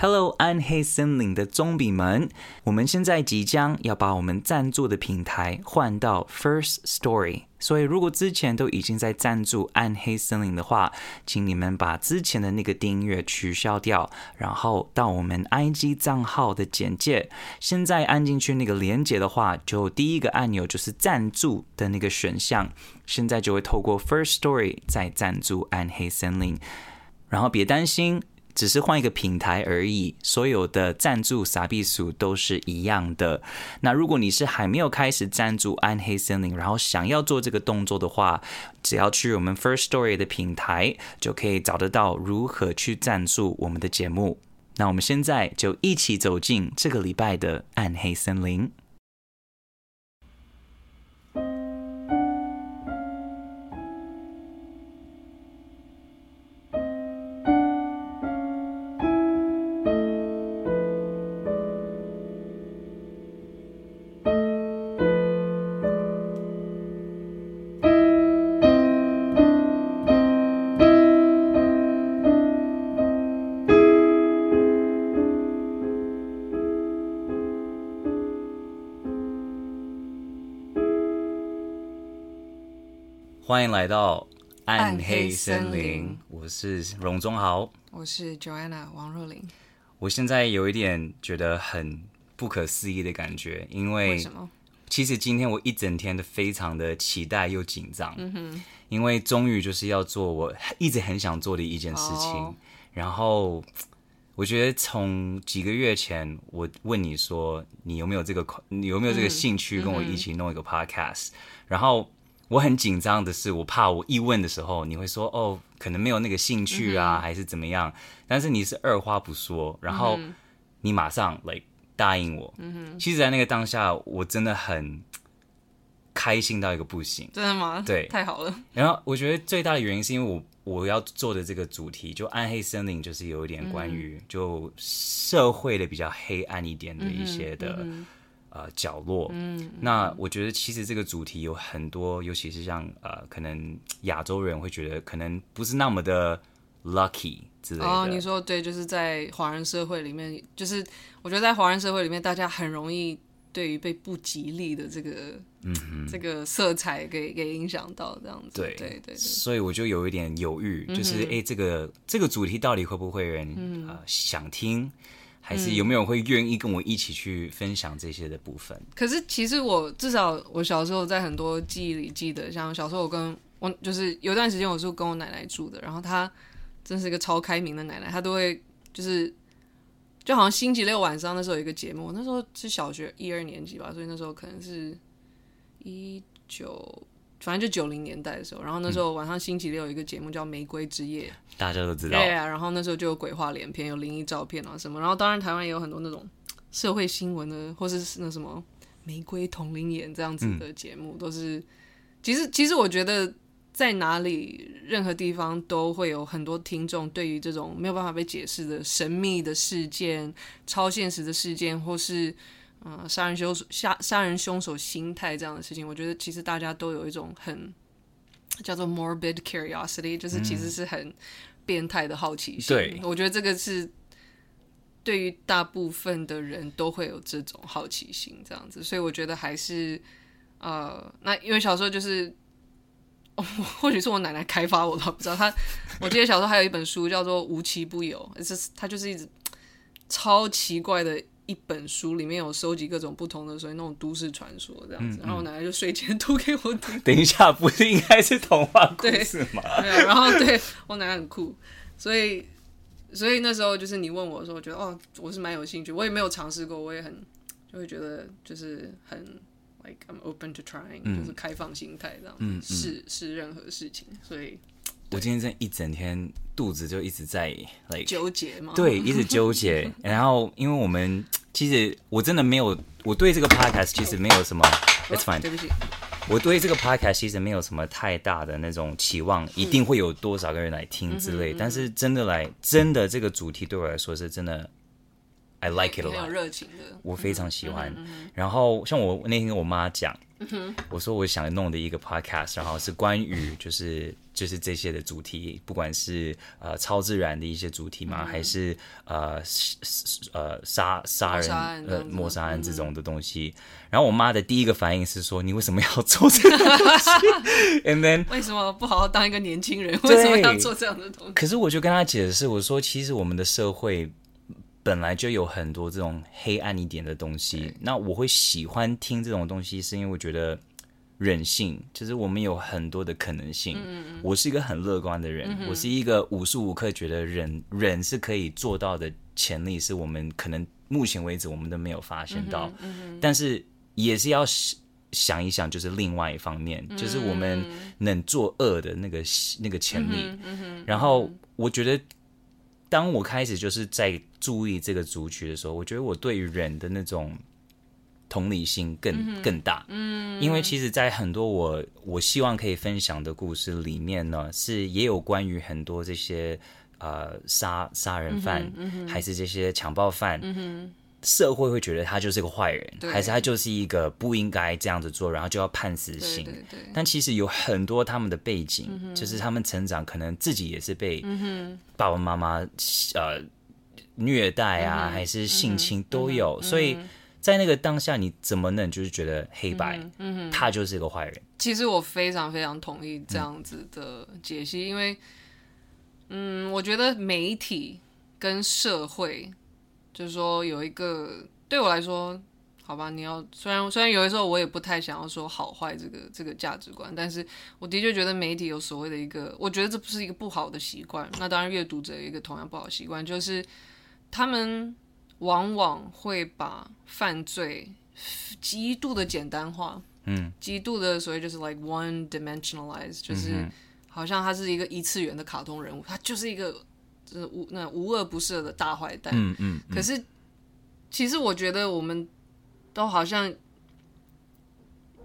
Hello，暗黑森林的棕比们，我们现在即将要把我们赞助的平台换到 First Story，所以如果之前都已经在赞助暗黑森林的话，请你们把之前的那个订阅取消掉，然后到我们 IG 账号的简介，现在按进去那个连接的话，就第一个按钮就是赞助的那个选项，现在就会透过 First Story 再赞助暗黑森林，然后别担心。只是换一个平台而已，所有的赞助傻逼数都是一样的。那如果你是还没有开始赞助暗黑森林，然后想要做这个动作的话，只要去我们 First Story 的平台，就可以找得到如何去赞助我们的节目。那我们现在就一起走进这个礼拜的暗黑森林。欢迎来到暗黑森林，森林我是荣宗豪，我是 Joanna 王若琳。我现在有一点觉得很不可思议的感觉，因为，什么？其实今天我一整天都非常的期待又紧张，因为终于就是要做我一直很想做的一件事情。Oh. 然后我觉得从几个月前我问你说你有没有这个你有没有这个兴趣跟我一起弄一个 podcast，、嗯、然后。我很紧张的是，我怕我一问的时候，你会说哦，可能没有那个兴趣啊，嗯、还是怎么样？但是你是二话不说，然后你马上来、like, 答应我。嗯哼。其实，在那个当下，我真的很开心到一个不行。真的吗？对，太好了。然后我觉得最大的原因是因为我我要做的这个主题，就暗黑森林，就是有一点关于就社会的比较黑暗一点的一些的。嗯嗯呃，角落。嗯，那我觉得其实这个主题有很多，尤其是像呃，可能亚洲人会觉得可能不是那么的 lucky 之类的。哦，你说对，就是在华人社会里面，就是我觉得在华人社会里面，大家很容易对于被不吉利的这个嗯哼这个色彩给给影响到这样子。对对对。所以我就有一点犹豫，就是哎、这个这个主题到底会不会有人、嗯、呃想听？还是有没有人会愿意跟我一起去分享这些的部分？可是其实我至少我小时候在很多记忆里记得，像小时候我跟我就是有段时间我是跟我奶奶住的，然后她真是一个超开明的奶奶，她都会就是就好像星期六晚上那时候有一个节目，那时候是小学一二年级吧，所以那时候可能是一九。反正就九零年代的时候，然后那时候晚上星期六有一个节目叫《玫瑰之夜》，大家都知道。对啊，然后那时候就有鬼话连篇，有灵异照片啊什么。然后当然台湾也有很多那种社会新闻的，或是那什么玫瑰同灵眼这样子的节目，嗯、都是。其实其实我觉得在哪里任何地方都会有很多听众对于这种没有办法被解释的神秘的事件、超现实的事件，或是。嗯，杀人凶手杀杀人凶手心态这样的事情，我觉得其实大家都有一种很叫做 morbid curiosity，就是其实是很变态的好奇心。对，我觉得这个是对于大部分的人都会有这种好奇心这样子，所以我觉得还是呃，那因为小时候就是，哦、或许是我奶奶开发我的，不知道她。我记得小时候还有一本书叫做《无奇不有》，是它就是一直超奇怪的。一本书里面有收集各种不同的，所以那种都市传说这样子，嗯嗯、然后我奶奶就睡前读给我听。等一下，不是应该是童话故事吗？对，然后对我奶奶很酷，所以所以那时候就是你问我的时候，我觉得哦，我是蛮有兴趣，我也没有尝试过，我也很就会觉得就是很 like I'm open to trying，、嗯、就是开放心态这样试试任何事情，所以。我今天这一整天肚子就一直在 like 纠结吗？对，一直纠结。然后，因为我们其实我真的没有，我对这个 podcast 其实没有什么。It's fine。对不起，我对这个 podcast 其实没有什么太大的那种期望，一定会有多少个人来听之类。但是真的来，真的这个主题对我来说是真的，I like it a lot。热情的，我非常喜欢。然后，像我那天跟我妈讲。我说我想弄的一个 podcast，然后是关于 就是就是这些的主题，不管是呃超自然的一些主题嘛，还是呃呃杀杀人呃谋杀案这种的东西。然后我妈的第一个反应是说：“你为什么要做这个东西？”And then 为什么不好好当一个年轻人？为什么要做这样的东西？可是我就跟她解释，我说其实我们的社会。本来就有很多这种黑暗一点的东西，那我会喜欢听这种东西，是因为我觉得人性就是我们有很多的可能性。嗯、我是一个很乐观的人，嗯、我是一个无时无刻觉得人人是可以做到的潜力，是我们可能目前为止我们都没有发现到。嗯嗯、但是也是要想一想，就是另外一方面，嗯、就是我们能作恶的那个那个潜力。嗯嗯、然后我觉得。当我开始就是在注意这个族群的时候，我觉得我对于人的那种同理心更、嗯、更大。嗯，因为其实，在很多我我希望可以分享的故事里面呢，是也有关于很多这些呃杀杀人犯，还是这些强暴犯。嗯社会会觉得他就是个坏人，对。还是他就是一个不应该这样子做，然后就要判死刑。对对对，但其实有很多他们的背景，嗯、就是他们成长可能自己也是被爸爸妈妈呃虐待啊，嗯、还是性侵都有。嗯、所以在那个当下，你怎么能就是觉得黑白，嗯哼他就是一个坏人？其实我非常非常同意这样子的解析，嗯、因为嗯，我觉得媒体跟社会。就是说，有一个对我来说，好吧，你要虽然虽然有的时候我也不太想要说好坏这个这个价值观，但是我的确觉得媒体有所谓的一个，我觉得这不是一个不好的习惯。那当然，阅读者有一个同样不好的习惯，就是他们往往会把犯罪极度的简单化，嗯，极度的所谓就是 like one dimensionalized，就是好像他是一个一次元的卡通人物，他就是一个。就是无那无恶不赦的大坏蛋，嗯嗯。嗯，可是，其实我觉得我们都好像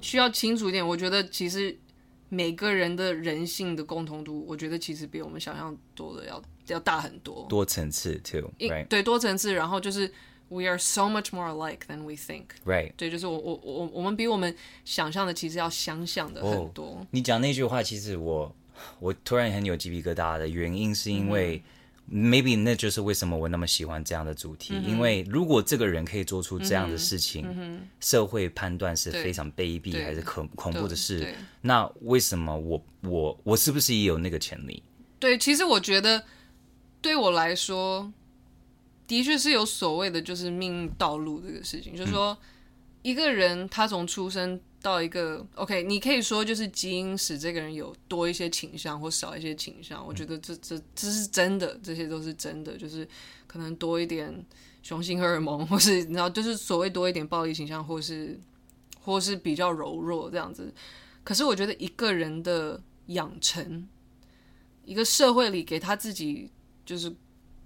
需要清楚一点。我觉得其实每个人的人性的共同度，我觉得其实比我们想象多的要要大很多，多层次，too。Right? 对，多层次。然后就是 we are so much more alike than we think。Right。对，就是我我我我们比我们想象的其实要相像的很多。Oh, 你讲那句话，其实我我突然很有鸡皮疙瘩的原因，是因为。嗯 Maybe 那就是为什么我那么喜欢这样的主题，因为如果这个人可以做出这样的事情，社会判断是非常卑鄙还是恐恐怖的事，那为什么我我我是不是也有那个潜力？对，其实我觉得对我来说，的确是有所谓的就是命运道路这个事情，嗯、就是说一个人他从出生。到一个 OK，你可以说就是基因使这个人有多一些倾向或少一些倾向，我觉得这这这是真的，这些都是真的，就是可能多一点雄性荷尔蒙，或是你知道，就是所谓多一点暴力倾向，或是或是比较柔弱这样子。可是我觉得一个人的养成，一个社会里给他自己就是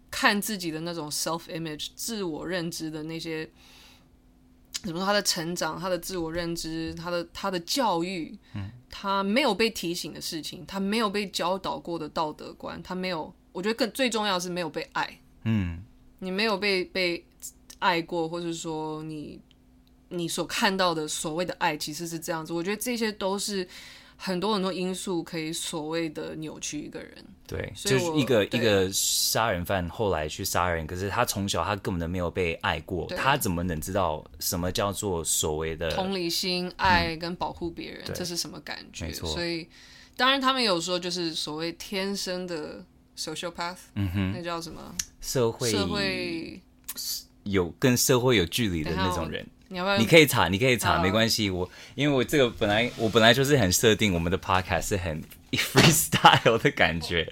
看自己的那种 self image 自我认知的那些。怎么说？他的成长，他的自我认知，他的他的教育，嗯，他没有被提醒的事情，他没有被教导过的道德观，他没有。我觉得更最重要的是没有被爱，嗯，你没有被被爱过，或者说你你所看到的所谓的爱其实是这样子。我觉得这些都是。很多很多因素可以所谓的扭曲一个人，对，就是一个一个杀人犯后来去杀人，可是他从小他根本都没有被爱过，他怎么能知道什么叫做所谓的同理心、爱跟保护别人？嗯、这是什么感觉？所以当然他们有说就是所谓天生的 social path，嗯哼，那叫什么？社会社会有跟社会有距离的那种人。你要不要？你可以查，你可以查，没关系。我因为我这个本来我本来就是很设定我们的 podcast 是很 freestyle 的感觉。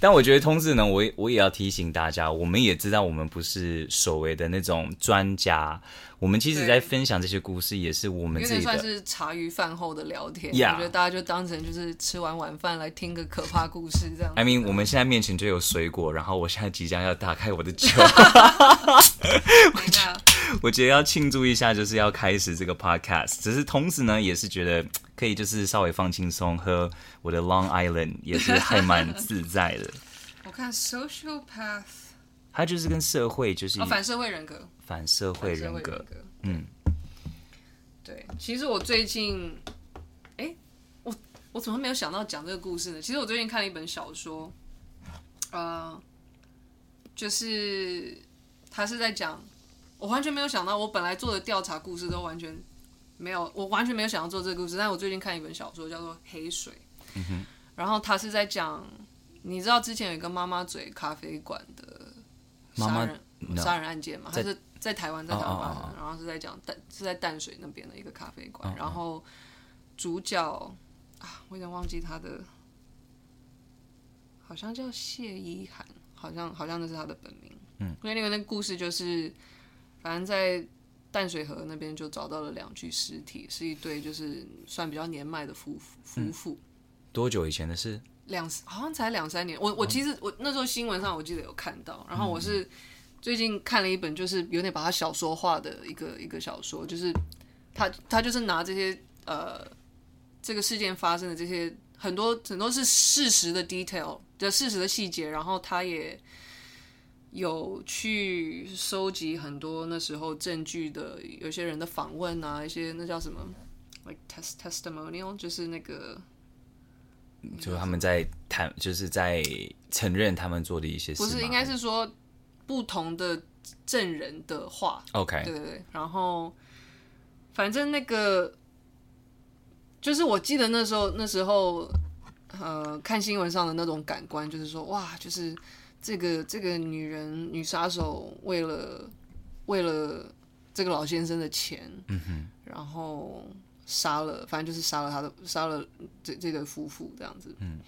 但我觉得通识呢，我我也要提醒大家，我们也知道我们不是所谓的那种专家。我们其实，在分享这些故事，也是我们自己的。算是茶余饭后的聊天。我觉得大家就当成就是吃完晚饭来听个可怕故事这样。I mean，我们现在面前就有水果，然后我现在即将要打开我的酒。我觉得，我觉得要庆祝一下，就是要开始这个 podcast。只是同时呢，也是觉得可以就是稍微放轻松，喝我的 Long Island 也是还蛮自在的。我看 Social Path，。他就是跟社会就是、哦、反社会人格，反社会人格，人格嗯，其实我最近，哎、欸，我我怎么没有想到讲这个故事呢？其实我最近看了一本小说，呃，就是他是在讲，我完全没有想到，我本来做的调查故事都完全没有，我完全没有想要做这个故事。但我最近看一本小说叫做《黑水》，嗯，然后他是在讲，你知道之前有一个妈妈嘴咖啡馆的杀人杀人案件吗？还是？在台湾，在台湾发生，oh, oh, oh. 然后是在讲淡是在淡水那边的一个咖啡馆，oh, oh. 然后主角啊，我有点忘记他的，好像叫谢依涵，好像好像那是他的本名。嗯，因为那个那个故事就是，反正在淡水河那边就找到了两具尸体，是一对就是算比较年迈的夫妇夫妇。嗯。多久以前的事？两好像才两三年。我我其实我那时候新闻上我记得有看到，然后我是。嗯最近看了一本，就是有点把它小说化的一个一个小说，就是他他就是拿这些呃这个事件发生的这些很多很多是事实的 detail 的事实的细节，然后他也有去收集很多那时候证据的有些人的访问啊，一些那叫什么 like test testimonial，就是那个就他们在谈，就是在承认他们做的一些事，不是应该是说。不同的证人的话，OK，对对对，然后反正那个就是我记得那时候那时候呃看新闻上的那种感官，就是说哇，就是这个这个女人女杀手为了为了这个老先生的钱，嗯哼，然后杀了，反正就是杀了他的杀了这这对夫妇这样子，嗯，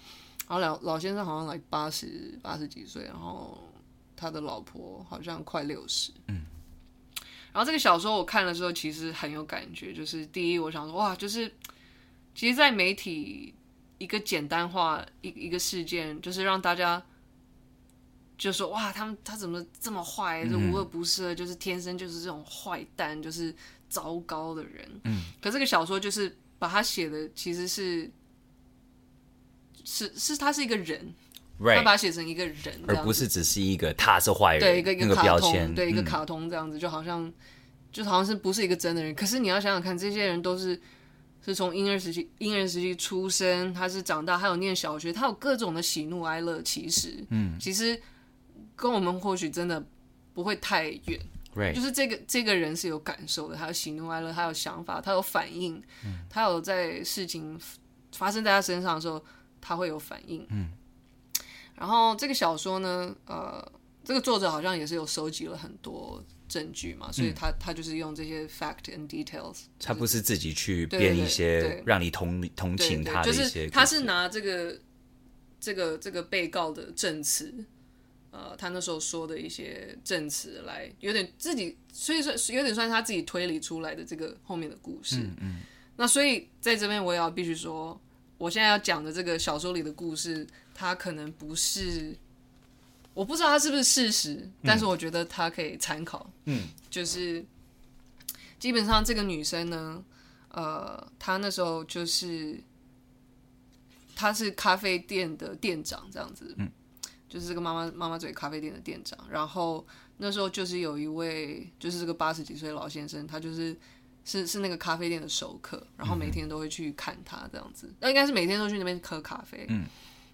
然后老老先生好像来八十八十几岁，然后。他的老婆好像快六十，嗯，然后这个小说我看了之后，其实很有感觉。就是第一，我想说，哇，就是其实，在媒体一个简单化一一个事件，就是让大家就说，哇，他们他怎么这么坏，就无恶不赦，就是天生就是这种坏蛋，就是糟糕的人。嗯，可这个小说就是把他写的其实是是是他是一个人。他把它写成一个人，而不是只是一个他是坏人，对一个一个卡通，标签，对一个卡通这样子，嗯、就好像就好像是不是一个真的人。可是你要想想看，这些人都是是从婴儿时期婴儿时期出生，他是长大，还有念小学，他有各种的喜怒哀乐。其实，嗯，其实跟我们或许真的不会太远。就是这个这个人是有感受的，他有喜怒哀乐，他有想法，他有反应，嗯、他有在事情发生在他身上的时候，他会有反应，嗯。然后这个小说呢，呃，这个作者好像也是有收集了很多证据嘛，所以他他就是用这些 fact and details，就是，他不是自己去编一些让你同同情他的一些，就是他是拿这个这个这个被告的证词，呃，他那时候说的一些证词来，有点自己，所以说有点算是他自己推理出来的这个后面的故事。嗯，嗯，那所以在这边我也要必须说，我现在要讲的这个小说里的故事。他可能不是，我不知道他是不是事实，嗯、但是我觉得他可以参考。嗯，就是基本上这个女生呢，呃，她那时候就是她是咖啡店的店长这样子，嗯，就是这个妈妈妈妈嘴咖啡店的店长。然后那时候就是有一位，就是这个八十几岁的老先生，他就是是是那个咖啡店的熟客，然后每天都会去看他这样子，那、嗯、应该是每天都去那边喝咖啡。嗯。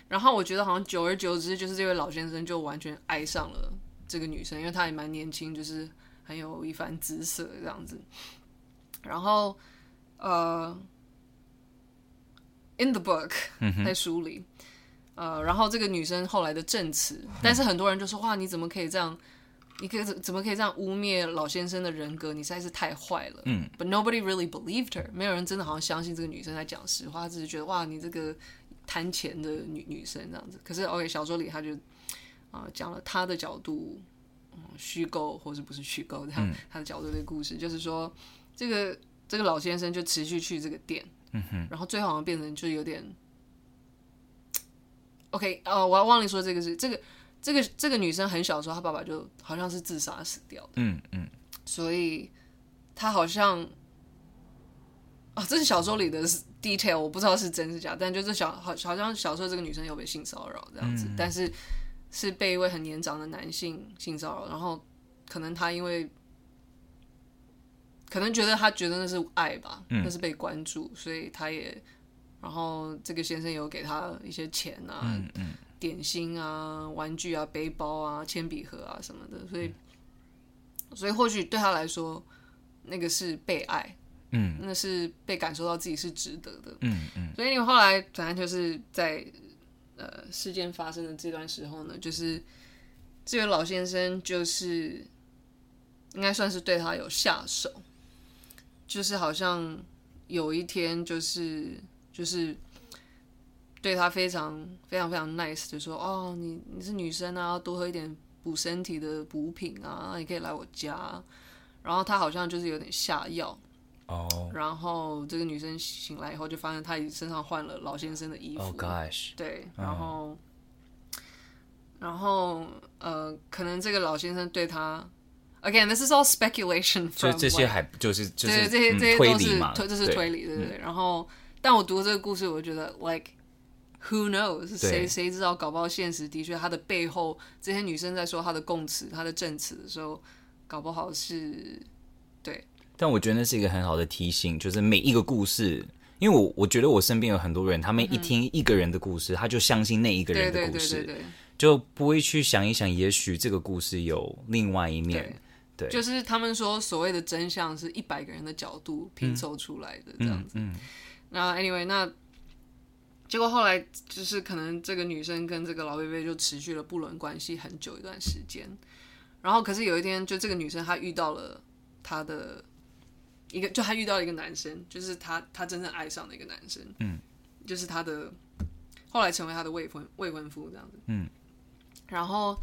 然后我觉得好像久而久之，就是这位老先生就完全爱上了这个女生，因为她也蛮年轻，就是很有一番姿色这样子。然后，呃，in the book，在书里，呃，然后这个女生后来的证词，但是很多人就说：“哇，你怎么可以这样？你可以怎怎么可以这样污蔑老先生的人格？你实在是太坏了。”嗯。But nobody really believed her，没有人真的好像相信这个女生在讲实话，只是觉得哇，你这个。贪钱的女女生这样子，可是 OK 小说里他就啊讲、呃、了他的角度，嗯，虚构或是不是虚构这样，嗯、他的角度的故事，就是说这个这个老先生就持续去这个店，嗯哼，然后最后好像变成就有点 OK 哦、呃，我要忘了说这个是这个这个这个女生很小的时候，她爸爸就好像是自杀死掉的，嗯嗯，所以她好像啊、哦，这是小说里的。Detail 我不知道是真是假，但就是小好好像小时候这个女生有被性骚扰这样子，嗯、但是是被一位很年长的男性性骚扰，然后可能他因为可能觉得他觉得那是爱吧，嗯、那是被关注，所以他也，然后这个先生有给他一些钱啊，点心啊，玩具啊，背包啊，铅笔盒啊什么的，所以，嗯、所以或许对他来说，那个是被爱。嗯，那是被感受到自己是值得的。嗯嗯，嗯，所以你后来反正就是在呃事件发生的这段时候呢，就是这位老先生就是应该算是对他有下手，就是好像有一天就是就是对他非常非常非常 nice，就说哦，你你是女生啊，多喝一点补身体的补品啊，你可以来我家。然后他好像就是有点下药。哦，oh. 然后这个女生醒来以后，就发现她身上换了老先生的衣服。Oh gosh！对，然后，uh. 然后呃，可能这个老先生对她，again，this is all speculation。所以这些还就是就是对这些这些都是推这是推理，对对对。然后，但我读这个故事，我觉得 like who knows？谁谁知道？搞不好现实的确，他的背后这些女生在说他的供词、他的证词的时候，搞不好是对。但我觉得那是一个很好的提醒，就是每一个故事，因为我我觉得我身边有很多人，他们一听一个人的故事，嗯、他就相信那一个人的故事，对对对对对，就不会去想一想，也许这个故事有另外一面。对，就是他们说所谓的真相是一百个人的角度拼凑出来的这样子。嗯，那、anyway，那结果后来就是可能这个女生跟这个老贝贝就持续了不伦关系很久一段时间，然后可是有一天，就这个女生她遇到了她的。一个就他遇到了一个男生，就是他他真正爱上的一个男生，嗯，就是他的后来成为他的未婚未婚夫这样子，嗯，然后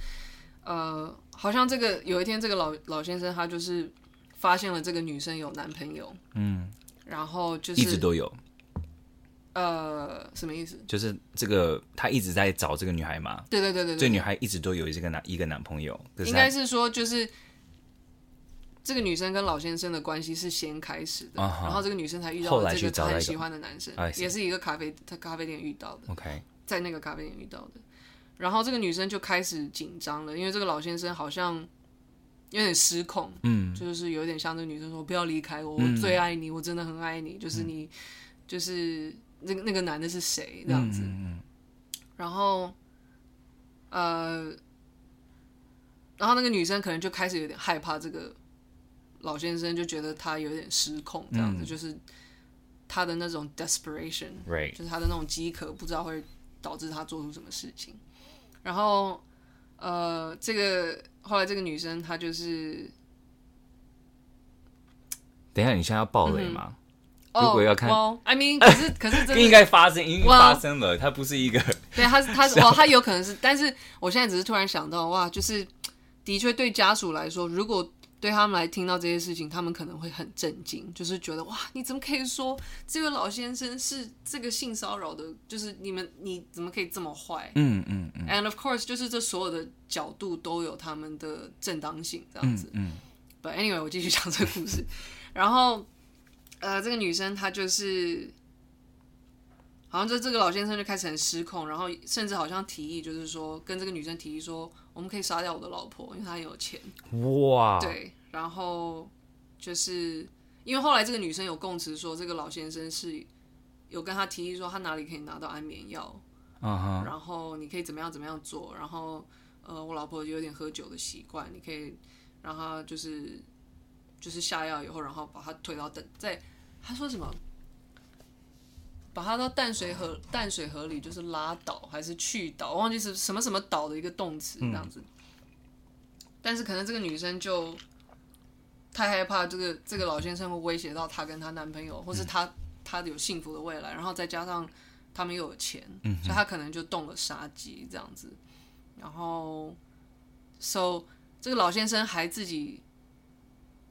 呃，好像这个有一天这个老老先生他就是发现了这个女生有男朋友，嗯，然后就是一直都有，呃，什么意思？就是这个他一直在找这个女孩嘛，对对对对，这女孩一直都有这个男一个男朋友，应该是说就是。这个女生跟老先生的关系是先开始的，uh huh. 然后这个女生才遇到了这个很喜欢的男生，也是一个咖啡他咖啡店遇到的。OK，在那个咖啡店遇到的，然后这个女生就开始紧张了，因为这个老先生好像有点失控，嗯，就是有点像这个女生说：“不要离开我，我最爱你，我真的很爱你。”就是你，嗯、就是那个那个男的是谁这样子，嗯、然后呃，然后那个女生可能就开始有点害怕这个。老先生就觉得他有点失控，这样子、嗯、就是他的那种 desperation，Right. 就是他的那种饥渴，不知道会导致他做出什么事情。然后，呃，这个后来这个女生她就是，等一下，你现在要爆雷吗？嗯、如果要看、oh,，well,，I mean，可是 可是这应该发生，已经发生了，它 Well, 不是一个，对，他他哦，他有可能是，但是我现在只是突然想到，哇，就是的确对家属来说，如果对他们来听到这些事情，他们可能会很震惊，就是觉得哇，你怎么可以说这位老先生是这个性骚扰的？就是你们你怎么可以这么坏？嗯嗯嗯。And of course，就是这所有的角度都有他们的正当性，这样子。嗯。嗯 But anyway，我继续讲这个故事。然后，呃，这个女生她就是，好像这这个老先生就开始很失控，然后甚至好像提议，就是说跟这个女生提议说。我们可以杀掉我的老婆，因为她很有钱。哇！对，然后就是因为后来这个女生有供词说，这个老先生是有跟她提议说，他哪里可以拿到安眠药，uh huh. 然后你可以怎么样怎么样做，然后呃，我老婆有点喝酒的习惯，你可以让她就是就是下药以后，然后把她推到等在，他说什么？把他到淡水河淡水河里，就是拉倒还是去倒，忘记是什么什么倒的一个动词这样子。嗯、但是可能这个女生就太害怕，这个这个老先生会威胁到她跟她男朋友，或是她她有幸福的未来，然后再加上他们又有钱，嗯、所以她可能就动了杀机这样子。然后，so 这个老先生还自己。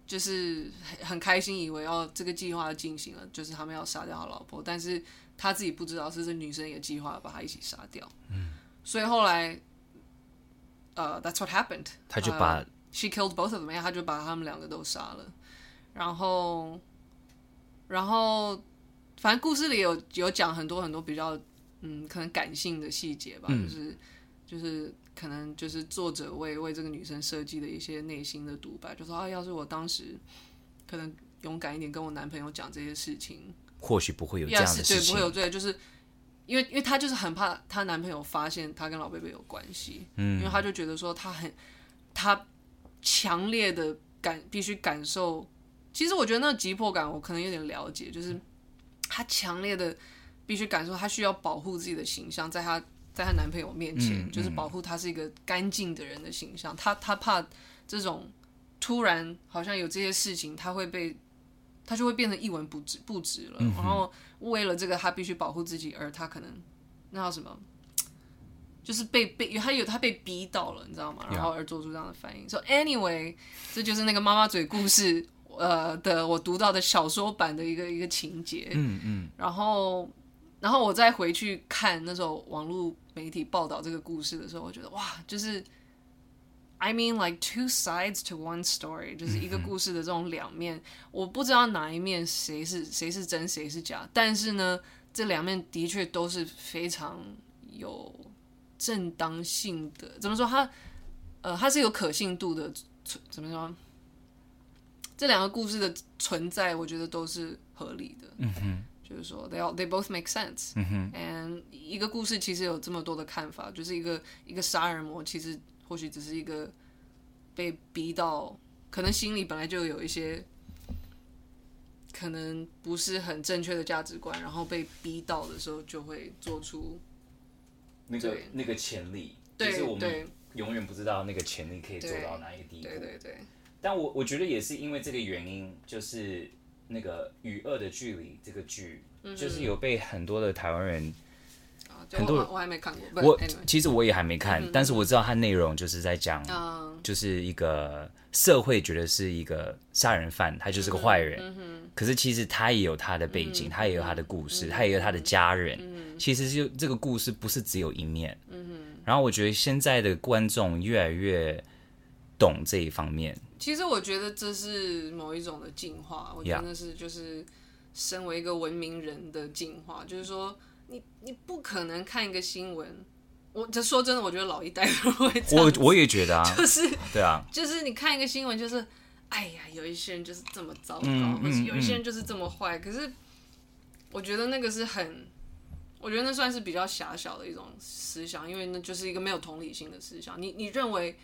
就是很开心，以为哦这个计划进行了，就是他们要杀掉他老婆，但是他自己不知道是这女生也计划把他一起杀掉。嗯，所以后来，呃，That's what happened。他就把、uh,，She killed both of them，他就把他们两个都杀了。然后，然后，反正故事里有有讲很多很多比较，嗯，可能感性的细节吧，嗯、就是就是。可能就是作者为为这个女生设计的一些内心的独白，就说啊，要是我当时可能勇敢一点跟我男朋友讲这些事情，或许不会有这样的事情，对，不会有罪，就是因为因为她就是很怕她男朋友发现她跟老贝贝有关系，嗯，因为她就觉得说她很她强烈的感必须感受，其实我觉得那个急迫感我可能有点了解，就是她强烈的必须感受，她需要保护自己的形象，在她在她男朋友面前，嗯、就是保护她是一个干净的人的形象，她她怕这种。突然好像有这些事情，她会被她就会变成一文不值不值了。嗯、然后为了这个，她必须保护自己，而她可能那叫什么，就是被被他有他被逼到了，你知道吗？然后而做出这样的反应。说. So anyway，这就是那个妈妈嘴故事呃的我读到的小说版的一个一个情节。嗯嗯。然后然后我再回去看那时候网络媒体报道这个故事的时候，我觉得哇，就是。I mean, like two sides to one story，就是一个故事的这种两面，我不知道哪一面谁是谁是真谁是假，但是呢，这两面的确都是非常有正当性的。怎么说？它呃，它是有可信度的。怎么说？这两个故事的存在，我觉得都是合理的。嗯哼，就是说，they all they both make sense。嗯哼，and 一个故事其实有这么多的看法，就是一个一个杀人魔其实。或许只是一个被逼到，可能心里本来就有一些可能不是很正确的价值观，然后被逼到的时候就会做出那个那个潜力。对，就是我们永远不知道那个潜力可以做到哪一个地步。对对对。但我我觉得也是因为这个原因，就是那个《与恶的距离》这个剧，嗯、就是有被很多的台湾人。很多人我还没看过，我其实我也还没看，但是我知道它内容就是在讲，就是一个社会觉得是一个杀人犯，他就是个坏人，可是其实他也有他的背景，他也有他的故事，他也有他的家人，其实就这个故事不是只有一面，然后我觉得现在的观众越来越懂这一方面。其实我觉得这是某一种的进化，我觉得那是就是身为一个文明人的进化，就是说。你你不可能看一个新闻，我这说真的，我觉得老一代都会这样。我我也觉得啊，就是对啊，就是你看一个新闻，就是哎呀，有一些人就是这么糟糕，嗯、或者有一些人就是这么坏。嗯、可是我觉得那个是很，我觉得那算是比较狭小的一种思想，因为那就是一个没有同理心的思想。你你认为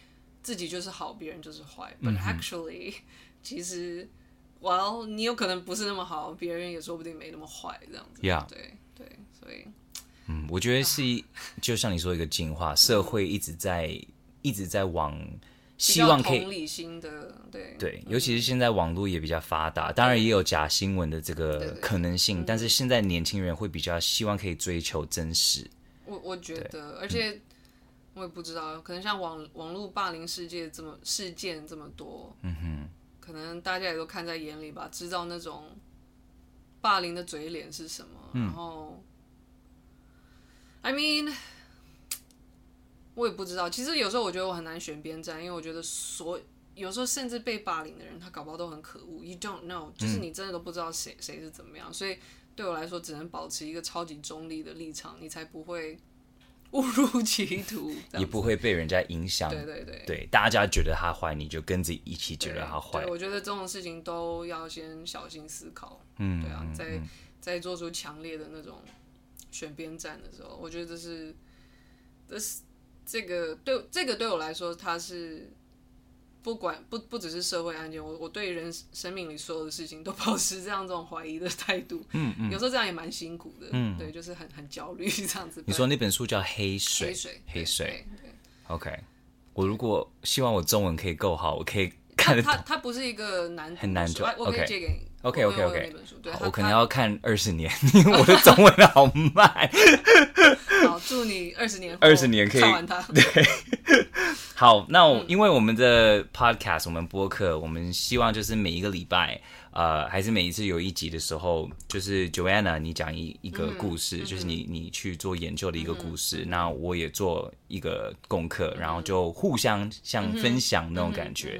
自己就是好，别人就是坏，but actually，、嗯、其实，well，你有可能不是那么好，别人也说不定没那么坏，这样子。Yeah. 对。对，嗯，我觉得是，就像你说一个进化，社会一直在一直在往希望可以同理心的，对对，尤其是现在网络也比较发达，当然也有假新闻的这个可能性，但是现在年轻人会比较希望可以追求真实。我我觉得，而且我也不知道，可能像网网络霸凌事件这么事件这么多，嗯哼，可能大家也都看在眼里吧，知道那种。霸凌的嘴脸是什么？嗯、然后，I mean，我也不知道。其实有时候我觉得我很难选边站，因为我觉得所有时候甚至被霸凌的人，他搞不好都很可恶。You don't know，就是你真的都不知道谁谁是怎么样。嗯、所以对我来说，只能保持一个超级中立的立场，你才不会。误入歧途，也不会被人家影响。对对对，对，大家觉得他坏，你就跟着一起觉得他坏。对，我觉得这种事情都要先小心思考。嗯，对啊，在在做出强烈的那种选边站的时候，我觉得这是，这是这个对这个对我来说，它是。不管不不只是社会案件，我我对人生命里所有的事情都 保持这样这种怀疑的态度。嗯嗯，有时候这样也蛮辛苦的。嗯，对，就是很很焦虑这样子。你说那本书叫《黑水》，黑水，黑水。对，OK。我如果希望我中文可以够好，我可以看得懂。它它不是一个难很难读，我可以借给你。OK OK OK。我可能要看二十年，因 为我的中文好慢。好，祝你二十年二十年可以看完它。对。好，那我因为我们的 podcast，我们播客，我们希望就是每一个礼拜，呃，还是每一次有一集的时候，就是 Joanna 你讲一一个故事，嗯、就是你你去做研究的一个故事，嗯、那我也做一个功课，然后就互相像分享那种感觉。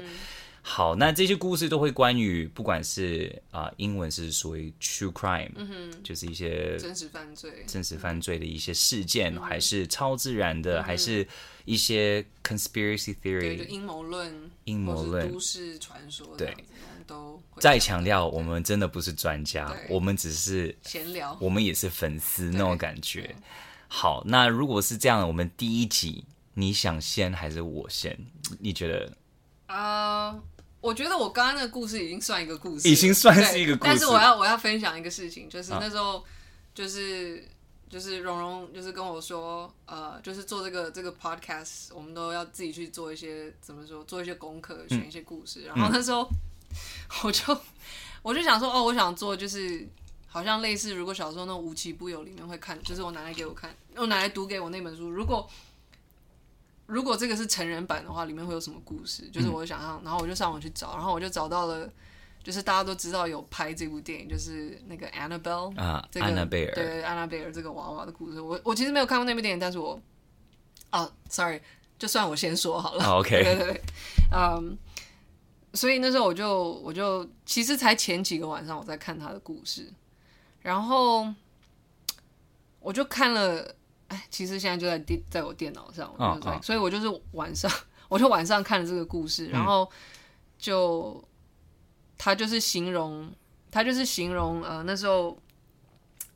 好，那这些故事都会关于，不管是啊、呃，英文是属于 true crime，嗯哼，就是一些真实犯罪、真实犯罪的一些事件，嗯、还是超自然的，嗯、还是一些 conspiracy theory，阴谋论、阴谋论、都市传说，对，都再强调，我们真的不是专家，我们只是闲聊，我们也是粉丝那种感觉。好，那如果是这样，我们第一集你想先还是我先？你觉得？啊。Uh, 我觉得我刚刚那个故事已经算一个故事，已经算是一个故事。但是我要我要分享一个事情，就是那时候就是、啊、就是蓉蓉就是跟我说，呃，就是做这个这个 podcast，我们都要自己去做一些怎么说，做一些功课，选一些故事。嗯、然后那时候 我就我就想说，哦，我想做就是好像类似，如果小时候那种无奇不有里面会看，就是我奶奶给我看，我奶奶读给我那本书，如果。如果这个是成人版的话，里面会有什么故事？就是我想象，嗯、然后我就上网去找，然后我就找到了，就是大家都知道有拍这部电影，就是那个 Annabelle 啊，这个安娜贝尔，对，安娜贝尔这个娃娃的故事。我我其实没有看过那部电影，但是我啊，sorry，就算我先说好了。Oh, OK，对对对，嗯、um,，所以那时候我就我就其实才前几个晚上我在看他的故事，然后我就看了。哎，其实现在就在电，在我电脑上，我就在 oh, oh. 所以我就是晚上，我就晚上看了这个故事，然后就他就是形容，他就是形容，呃，那时候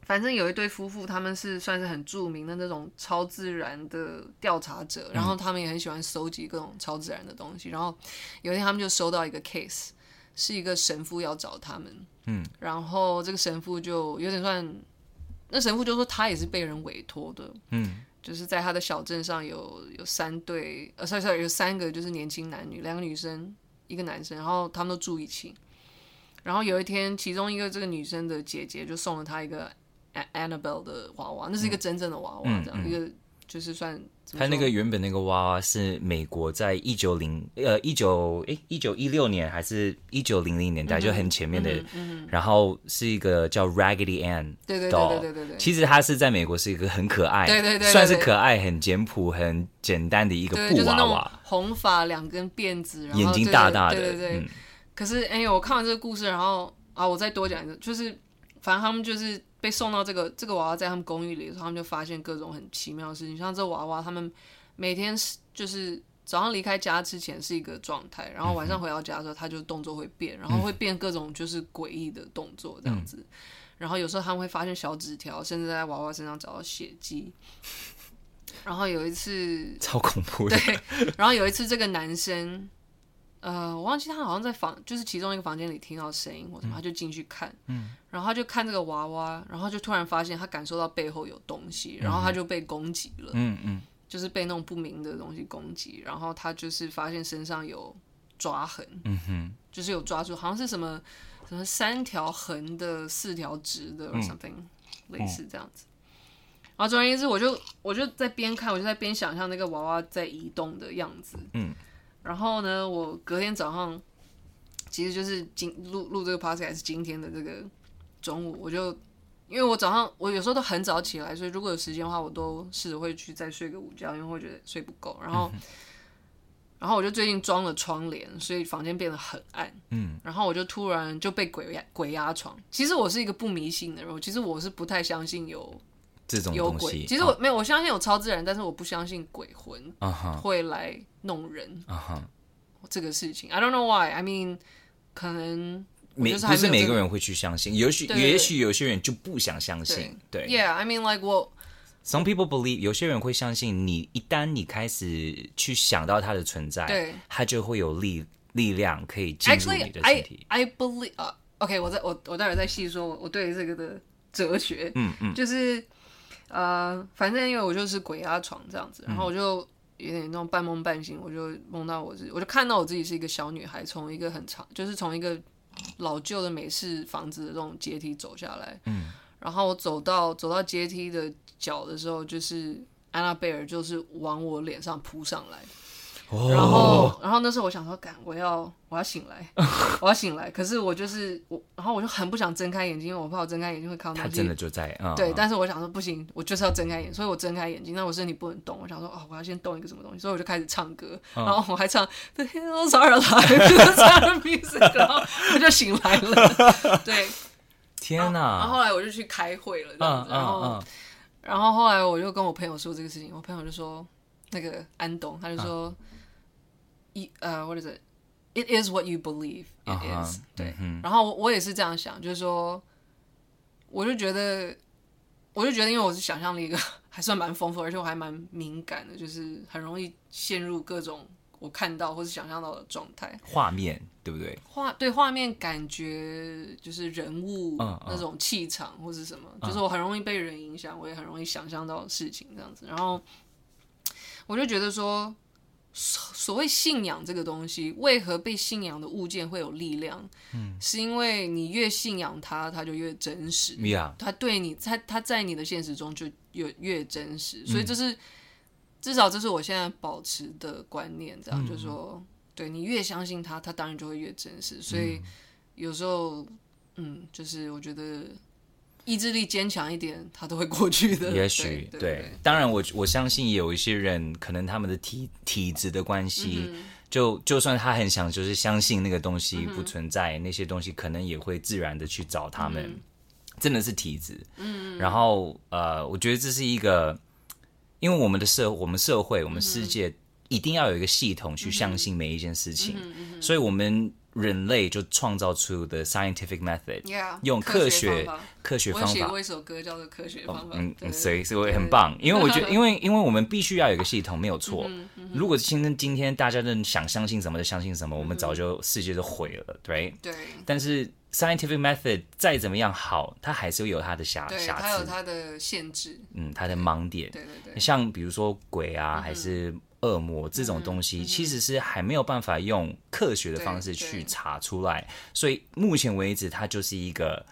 反正有一对夫妇，他们是算是很著名的那种超自然的调查者，然后他们也很喜欢收集各种超自然的东西，然后有一天他们就收到一个 case，是一个神父要找他们，嗯，然后这个神父就有点算。那神父就说他也是被人委托的，嗯，就是在他的小镇上有有三对，呃，sorry sorry，有三个就是年轻男女，两个女生，一个男生，然后他们都住一起。然后有一天，其中一个这个女生的姐姐就送了他一个 Annabelle 的娃娃，那是一个真正的娃娃，这样、一个。就是算他那个原本那个娃娃是美国在一九零呃一九诶一九一六年还是一九零零年代就很前面的，然后是一个叫 Raggedy Ann，对对对对对其实它是在美国是一个很可爱，对对对，算是可爱很简朴很简单的一个布娃娃，红发两根辫子，眼睛大大的，对对。对。可是哎呦，我看完这个故事，然后啊，我再多讲一个，就是反正他们就是。被送到这个这个娃娃在他们公寓里的时候，他们就发现各种很奇妙的事情。像这娃娃，他们每天是就是早上离开家之前是一个状态，然后晚上回到家的时候，他就动作会变，然后会变各种就是诡异的动作这样子。然后有时候他们会发现小纸条，甚至在娃娃身上找到血迹。然后有一次超恐怖的，对。然后有一次这个男生。呃，我忘记他好像在房，就是其中一个房间里听到声音或什么，他就进去看，嗯，然后他就看这个娃娃，然后就突然发现他感受到背后有东西，然后他就被攻击了，嗯嗯，就是被那种不明的东西攻击，然后他就是发现身上有抓痕，嗯哼，就是有抓住，好像是什么什么三条横的，四条直的，or something，类似这样子。然后总而言之，我就我就在边看，我就在边想象那个娃娃在移动的样子，嗯。然后呢，我隔天早上，其实就是今录录这个 podcast 是今天的这个中午，我就因为我早上我有时候都很早起来，所以如果有时间的话，我都试着会去再睡个午觉，因为会觉得睡不够。然后，嗯、然后我就最近装了窗帘，所以房间变得很暗。嗯，然后我就突然就被鬼压鬼压床。其实我是一个不迷信的人，其实我是不太相信有。这种有鬼，其实我没有，我相信有超自然，但是我不相信鬼魂会来弄人啊。这个事情，I don't know why. I mean，可能每不是每个人会去相信，也许也许有些人就不想相信。对，Yeah, I mean, like 我，some people believe，有些人会相信你，一旦你开始去想到它的存在，对，它就会有力力量可以进入你的身体。I believe，啊，OK，我在我我待会再细说我对这个的哲学，嗯嗯，就是。呃，反正因为我就是鬼压床这样子，然后我就有点那种半梦半醒，我就梦到我自己，我就看到我自己是一个小女孩，从一个很长，就是从一个老旧的美式房子的这种阶梯走下来，嗯，然后我走到走到阶梯的脚的时候，就是安娜贝尔就是往我脸上扑上来，哦、然后然后那时候我想说，干，我要我要醒来，我要醒来。可是我就是我，然后我就很不想睁开眼睛，因为我怕我睁开眼睛会看到。他真的就在，啊、对。但是我想说不行，我就是要睁开眼，所以我睁开眼睛，但我身体不能动。我想说哦，我要先动一个什么东西，所以我就开始唱歌，嗯、然后我还唱 The Hills Are Alive Music，然后我就醒来了。对，天哪！然后后来我就去开会了，这样子，然后。嗯嗯然后后来我就跟我朋友说这个事情，我朋友就说，那个安东他就说，一呃，what is it？It is what you believe it is。对，然后我也是这样想，就是说，我就觉得，我就觉得，因为我是想象力一个 还算蛮丰富，而且我还蛮敏感的，就是很容易陷入各种。我看到或是想象到的状态，画面对不对？画对画面感觉就是人物那种气场或是什么，就是我很容易被人影响，我也很容易想象到事情这样子。然后我就觉得说，所谓信仰这个东西，为何被信仰的物件会有力量？嗯，是因为你越信仰它，它就越真实。它对你，它它在你的现实中就越越真实。所以这是。至少这是我现在保持的观念，这样、嗯、就是说，对你越相信它，它当然就会越真实。所以有时候，嗯，就是我觉得意志力坚强一点，他都会过去的。也许对，当然我我相信有一些人，可能他们的体体质的关系，嗯、就就算他很想就是相信那个东西不存在，嗯、那些东西可能也会自然的去找他们。嗯、真的是体质，嗯，然后呃，我觉得这是一个。因为我们的社，我们社会，我们世界一定要有一个系统去相信每一件事情，所以我们人类就创造出的 scientific method，用科学科学方法。我写过一首歌叫做《科学方法》，嗯嗯，所以所以很棒。因为我觉得，因 为因为我们必须要有一个系统，没有错。如果今天今天大家都想相信什么就相信什么，我们早就世界就毁了，对对。但是。Scientific method 再怎么样好，它还是会有它的瑕瑕疵，它有它的限制，嗯，它的盲点。对对对，像比如说鬼啊，还是恶魔这种东西，其实是还没有办法用科学的方式去查出来。所以目前为止，它就是一个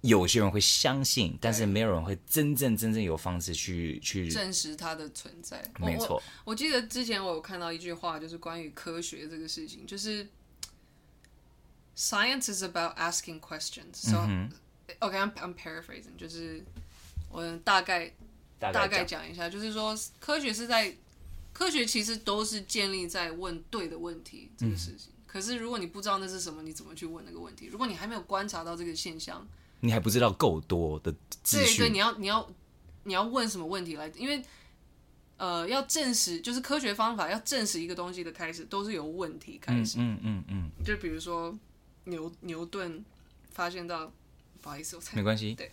有些人会相信，但是没有人会真正真正有方式去去证实它的存在。没错，我记得之前我有看到一句话，就是关于科学这个事情，就是。Science is about asking questions. So, OK, I'm I'm paraphrasing，就是我大概大概讲一下，就是说科学是在科学其实都是建立在问对的问题这个事情。可是如果你不知道那是什么，你怎么去问那个问题？如果你还没有观察到这个现象，你还不知道够多的资讯。对对，你要你要你要问什么问题来？因为呃，要证实就是科学方法要证实一个东西的开始，都是由问题开始。嗯嗯嗯，就比如说。牛牛顿发现到，不好意思，我猜没关系。对，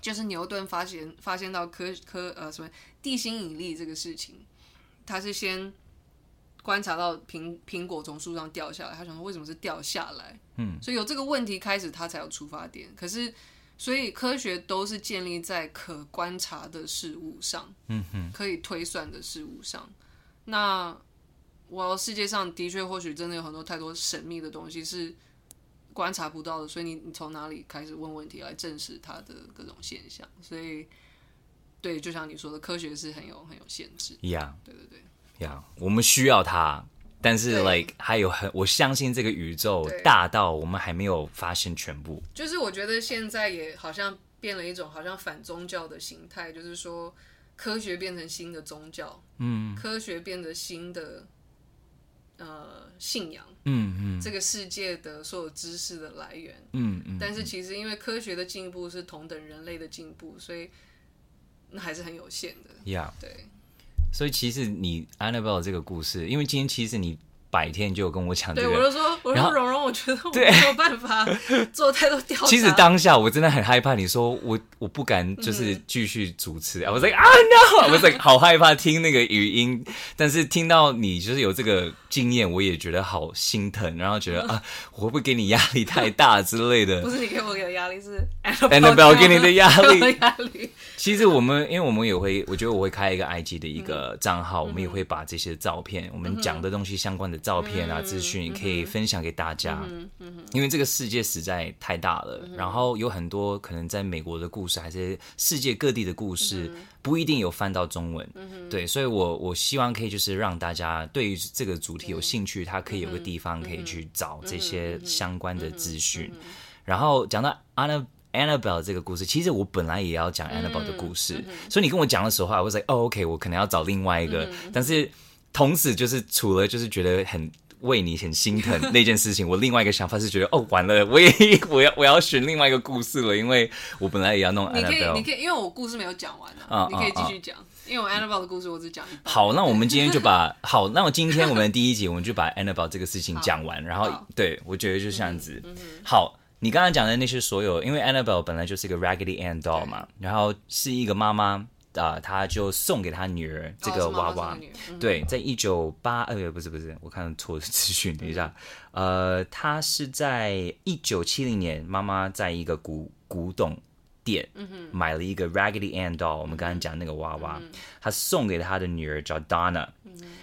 就是牛顿发现发现到科科呃什么地心引力这个事情，他是先观察到苹苹果从树上掉下来，他想说为什么是掉下来？嗯，所以有这个问题开始，他才有出发点。可是，所以科学都是建立在可观察的事物上，嗯哼，可以推算的事物上。那我世界上的确或许真的有很多太多神秘的东西是。观察不到的，所以你你从哪里开始问问题来证实它的各种现象？所以，对，就像你说的，科学是很有很有限制。Yeah，对对对，Yeah，我们需要它，但是，like 还有很，我相信这个宇宙大到我们还没有发现全部。就是我觉得现在也好像变了一种好像反宗教的形态，就是说科学变成新的宗教，嗯，科学变得新的。呃，信仰，嗯嗯，这个世界的所有知识的来源，嗯嗯，但是其实因为科学的进步是同等人类的进步，所以那还是很有限的。Yeah，对。所以其实你 Annabelle 这个故事，因为今天其实你。白天就跟我讲这个，对，我就说，我说蓉蓉，我觉得我没有办法做太多调查。其实当下我真的很害怕，你说我我不敢就是继续主持，我说啊 no，我说好害怕听那个语音，但是听到你就是有这个经验，我也觉得好心疼，然后觉得 啊，我会不会给你压力太大之类的？不是你给我给的压力，是 Annabelle 给你的压力。压力。其实我们因为我们也会，我觉得我会开一个 IG 的一个账号，我们也会把这些照片，我们讲的东西相关的。照片啊、资讯可以分享给大家。因为这个世界实在太大了，然后有很多可能在美国的故事，还是世界各地的故事，不一定有翻到中文。对，所以我我希望可以就是让大家对于这个主题有兴趣，他可以有个地方可以去找这些相关的资讯。然后讲到 Anna Annabelle 这个故事，其实我本来也要讲 Annabelle 的故事，所以你跟我讲的时候，我说哦，OK，我可能要找另外一个，但是同时就是除了就是觉得很。为你很心疼那件事情，我另外一个想法是觉得哦，完了，我也 我要我要选另外一个故事了，因为我本来也要弄 Annabelle。你可以，你可以，因为我故事没有讲完呢，啊，你可以继续讲，啊，因为我 Annabelle 的故事我只讲一半。好，那我们今天就把好，那我今天我们第一集我们就把 Annabelle 这个事情 讲完，然后对我觉得就这样子。嗯、好，你刚刚讲的那些所有，因为 Annabelle 本来就是一个 Raggedy Ann doll 嘛，然后是一个妈妈。啊、呃，他就送给他女儿这个娃娃。对，在一九八呃，不是不是，我看错的资讯，等一下。呃，他是在一九七零年，妈妈在一个古古董店买了一个 Raggedy Ann doll，我们刚刚讲那个娃娃，他送给他的女儿叫 Donna。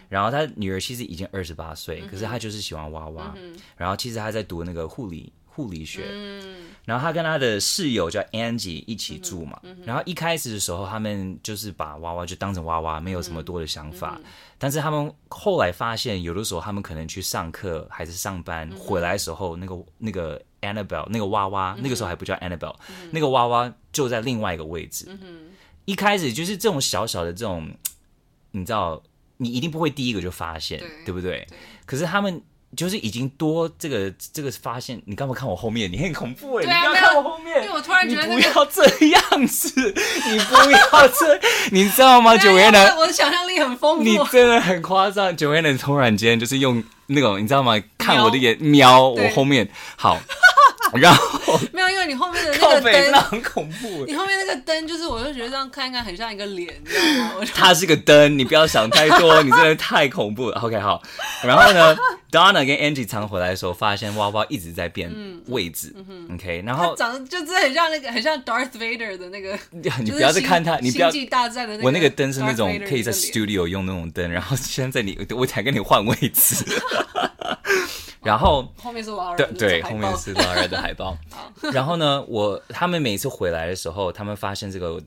然后他女儿其实已经二十八岁，可是他就是喜欢娃娃。然后其实他在读那个护理。护理学，嗯。然后他跟他的室友叫 Angie 一起住嘛，然后一开始的时候，他们就是把娃娃就当成娃娃，没有什么多的想法。但是他们后来发现，有的时候他们可能去上课还是上班，回来的时候，那个那个 Annabelle 那个娃娃，那个时候还不叫 Annabelle，那个娃娃就在另外一个位置。一开始就是这种小小的这种，你知道，你一定不会第一个就发现，对不对？可是他们。就是已经多这个这个发现，你干嘛看我后面？你很恐怖哎！对啊，你不要看我后面，因为我突然觉得、那不要这样子，你不要这，你知道吗？Joanna，我的想象力很丰富，你真的很夸张。Joanna 突然间就是用那种，你知道吗？看我的眼瞄我后面，好。然后 没有，因为你后面的那个灯很恐怖。你后面那个灯，就是我就觉得这样看一看，很像一个脸，你知道吗？它是个灯，你不要想太多，你真的太恐怖了。OK，好。然后呢，Donna 跟 Angie 常回来的时候，发现娃娃一直在变位置。OK，然后长得就真的很像那个，很像 Darth Vader 的那个。你不要再看他，你不要。星际大战的那个。我那个灯是那种可以在 Studio 用那种灯，然后现在你我才跟你换位置。然后后面是娃儿，对对，后面是娃儿的海报。然后呢，我他们每次回来的时候，他们发现这个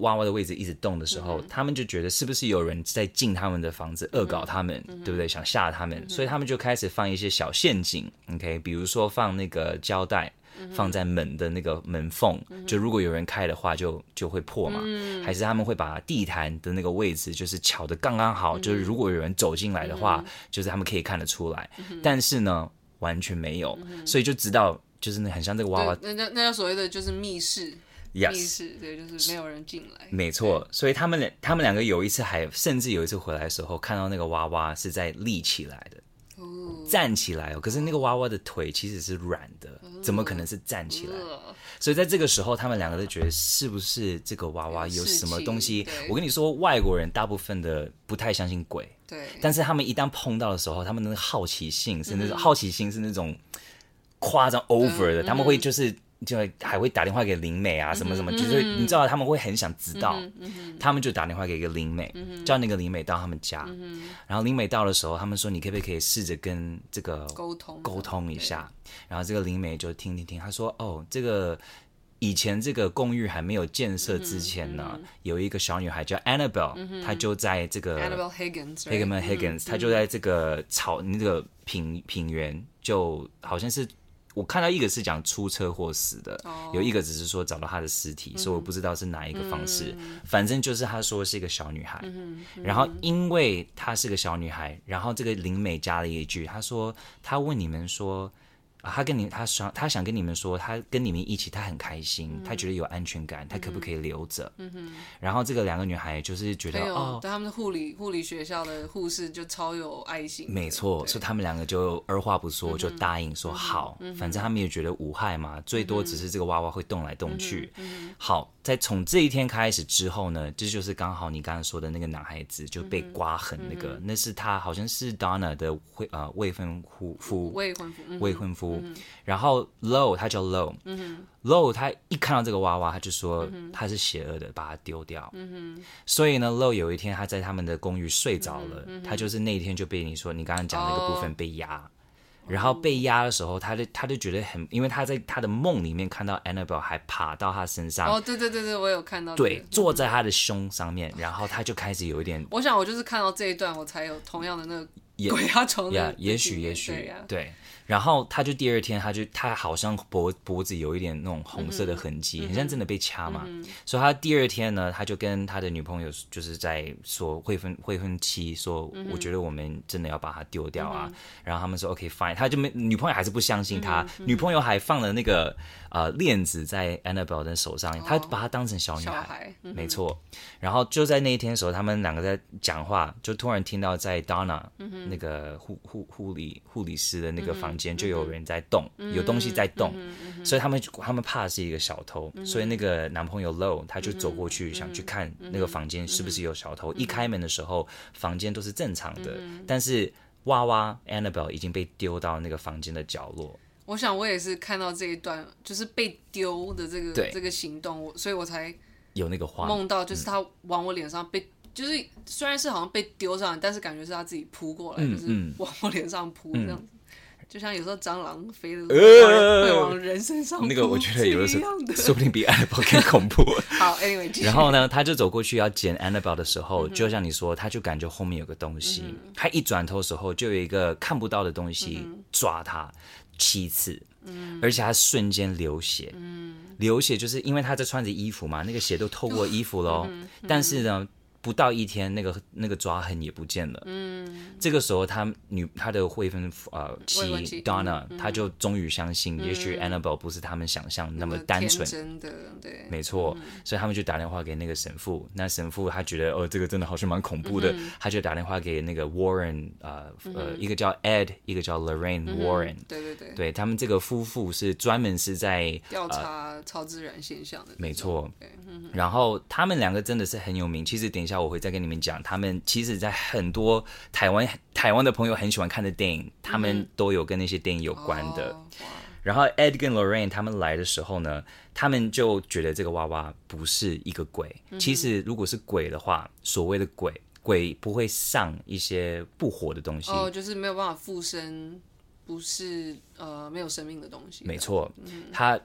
娃娃的位置一直动的时候，嗯、他们就觉得是不是有人在进他们的房子恶搞他们，嗯、对不对？想吓他们，嗯、所以他们就开始放一些小陷阱。OK，比如说放那个胶带。放在门的那个门缝，就如果有人开的话就，就就会破嘛。嗯、还是他们会把地毯的那个位置，就是巧的刚刚好，嗯、就是如果有人走进来的话，嗯、就是他们可以看得出来。嗯、但是呢，完全没有，嗯、所以就知道，就是那很像这个娃娃。那那那叫所谓的就是密室，Yes. 密室对，就是没有人进来。没错，所以他们两他们两个有一次还甚至有一次回来的时候，看到那个娃娃是在立起来的。站起来哦，可是那个娃娃的腿其实是软的，怎么可能是站起来？所以在这个时候，他们两个都觉得是不是这个娃娃有什么东西？我跟你说，外国人大部分的不太相信鬼，对，但是他们一旦碰到的时候，他们的好奇心是那种好奇心是那种夸张 over 的，他们会就是。就还会打电话给灵美啊，什么什么，就是你知道他们会很想知道，他们就打电话给一个灵美，叫那个灵美到他们家，然后灵美到的时候，他们说，你可不可以试着跟这个沟通沟通一下？然后这个灵美就听听听，他说哦，这个以前这个公寓还没有建设之前呢，有一个小女孩叫 Annabelle，她就在这个 Annabelle Higgins，Higgins Higgins，她就在这个草那个平平原，就好像是。我看到一个是讲出车祸死的，oh. 有一个只是说找到他的尸体，mm hmm. 所以我不知道是哪一个方式。Mm hmm. 反正就是他说是一个小女孩，mm hmm. 然后因为她是个小女孩，然后这个灵媒加了一句，她说她问你们说。啊，他跟你，他想，他想跟你们说，他跟你们一起，他很开心，嗯、他觉得有安全感，他可不可以留着？嗯哼。然后这个两个女孩就是觉得，哦，对他们的护理护理学校的护士就超有爱心。没错，所以他们两个就二话不说就答应说好，嗯、反正他们也觉得无害嘛，最多只是这个娃娃会动来动去。好，在从这一天开始之后呢，这就是刚好你刚刚说的那个男孩子就被刮痕那个，嗯、那是他好像是 Donna 的未呃未婚夫夫未婚夫未婚夫。夫。然后 Low 他叫 Low，Low、他一看到这个娃娃，他就说他是邪恶的，把它丢掉。所以呢，Low 有一天他在他们的公寓睡着了，他就是那一天就被你说你刚刚讲那个部分被压。哦然后被压的时候，他就他就觉得很，因为他在他的梦里面看到 Annabelle 还爬到他身上。哦，对对对对，我有看到、这个。对，坐在他的胸上面，然后他就开始有一点。我想我就是看到这一段，我才有同样的那个鬼压床的。也许也许对，对。然后他就第二天，他就他好像脖脖子有一点那种红色的痕迹，嗯、很像真的被掐嘛。嗯、所以他第二天呢，他就跟他的女朋友就是在说未婚未婚妻说，我觉得我们真的要把它丢掉啊。嗯、然后他们说 OK fine，他就没女朋友还是不相信他，嗯、女朋友还放了那个呃链子在 Annabelle 的手上，他把她当成小女孩，孩嗯、没错。然后就在那一天的时候，他们两个在讲话，就突然听到在 Donna、嗯、那个护护护理护理师的那个房间。间就有人在动，嗯、有东西在动，所以他们他们怕是一个小偷，嗯、所以那个男朋友 Low 他就走过去想去看那个房间是不是有小偷。嗯、一开门的时候，房间都是正常的，嗯、但是娃娃 Annabelle 已经被丢到那个房间的角落。我想我也是看到这一段，就是被丢的这个这个行动，我所以我才有那个画梦到，就是他往我脸上被，嗯、就是虽然是好像被丢上来，但是感觉是他自己扑过来，嗯、就是往我脸上扑这样子。嗯就像有时候蟑螂飞的时候会往人身上扑，那个我觉得有的时候说不定比 Annabelle 更恐怖。好，Anyway，然后呢，他就走过去要捡 Annabelle 的时候，就像你说，他就感觉后面有个东西。他一转头的时候，就有一个看不到的东西抓他七次，而且他瞬间流血。流血就是因为他在穿着衣服嘛，那个血都透过衣服喽。但是呢。不到一天，那个那个抓痕也不见了。嗯，这个时候他女他的未婚呃妻 Donna，他就终于相信，也许 Annabelle 不是他们想象那么单纯。真的，对，没错。所以他们就打电话给那个神父。那神父他觉得哦，这个真的好像蛮恐怖的，他就打电话给那个 Warren，呃呃，一个叫 Ed，一个叫 Lorraine Warren。对对对，对他们这个夫妇是专门是在调查超自然现象的。没错。然后他们两个真的是很有名。其实等一下我会再跟你们讲，他们其实，在很多台湾台湾的朋友很喜欢看的电影，他们都有跟那些电影有关的。嗯、然后 Ed 跟 Lorraine 他们来的时候呢，他们就觉得这个娃娃不是一个鬼。其实如果是鬼的话，所谓的鬼鬼不会上一些不活的东西，哦，就是没有办法附身，不是呃没有生命的东西。没错，他。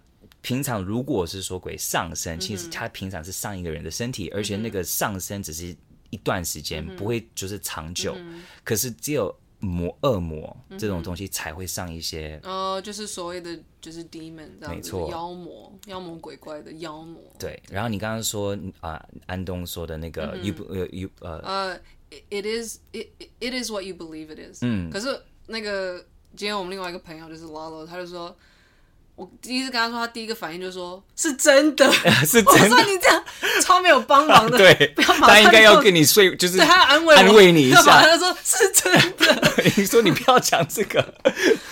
平常如果是说鬼上身，其实他平常是上一个人的身体，而且那个上身只是一段时间，不会就是长久。可是只有魔恶魔这种东西才会上一些，哦，就是所谓的就是 demon 这样子，没错，妖魔、妖魔鬼怪的妖魔。对，然后你刚刚说啊、呃，安东说的那个、you 呃 you 呃呃，it is it it is what you believe it is。嗯，可是那个今天我们另外一个朋友就是 Lalo，他就说。我第一次跟他说，他第一个反应就是说：“是真的，是真的。”我说：“你这样超没有帮忙的。”对，他应该要跟你睡，就是对他安慰安慰你一下。他说：“是真的。”你说：“你不要讲这个。”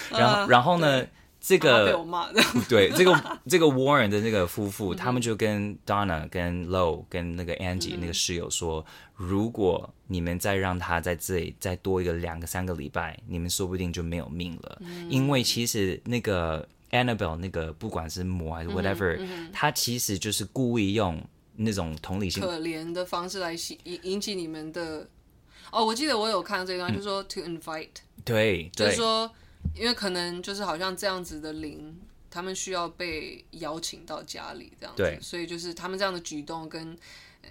然后，然后呢？这个被我骂的。对，这个这个 Warren 的那个夫妇，他们就跟 Donna、跟 Low、跟那个 Angie 那个室友说：“如果你们再让他在这里再多一个两个三个礼拜，你们说不定就没有命了。”因为其实那个。Annabelle 那个不管是魔还是 whatever，他、其实就是故意用那种同理心、可怜的方式来引引起你们的。哦，我记得我有看到这一段，嗯、就是说 to invite，对，就是说，因为可能就是好像这样子的灵，他们需要被邀请到家里这样子，所以就是他们这样的举动跟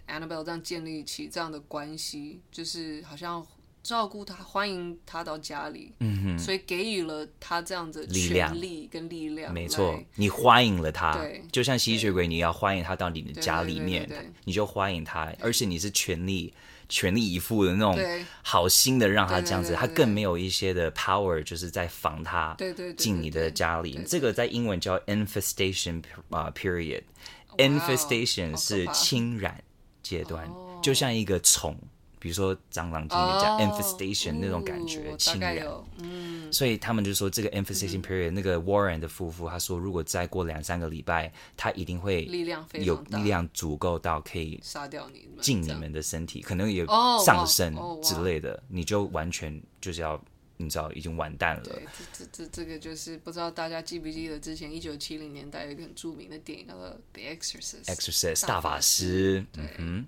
Annabelle 这样建立起这样的关系，就是好像。照顾他，欢迎他到家里，嗯哼，所以给予了他这样子权力跟力量。没错，你欢迎了他，对，就像吸血鬼，你要欢迎他到你的家里面，你就欢迎他，而且你是全力全力以赴的那种好心的让他这样子，他更没有一些的 power，就是在防他，对对，进你的家里。这个在英文叫 infestation 啊 period，infestation 是侵染阶段，就像一个虫。比如说蟑螂，精灵叫 infestation 那种感觉，侵染。嗯，所以他们就说这个 infestation period，那个 Warren 的夫妇他说，如果再过两三个礼拜，他一定会有力量足够到可以杀掉你，进你们的身体，可能有上升之类的，你就完全就是要。你知道已经完蛋了。对，这这这这个就是不知道大家记不记得之前一九七零年代有一个很著名的电影叫做《The Exorcist》，Exorcist 大法师。嗯哼。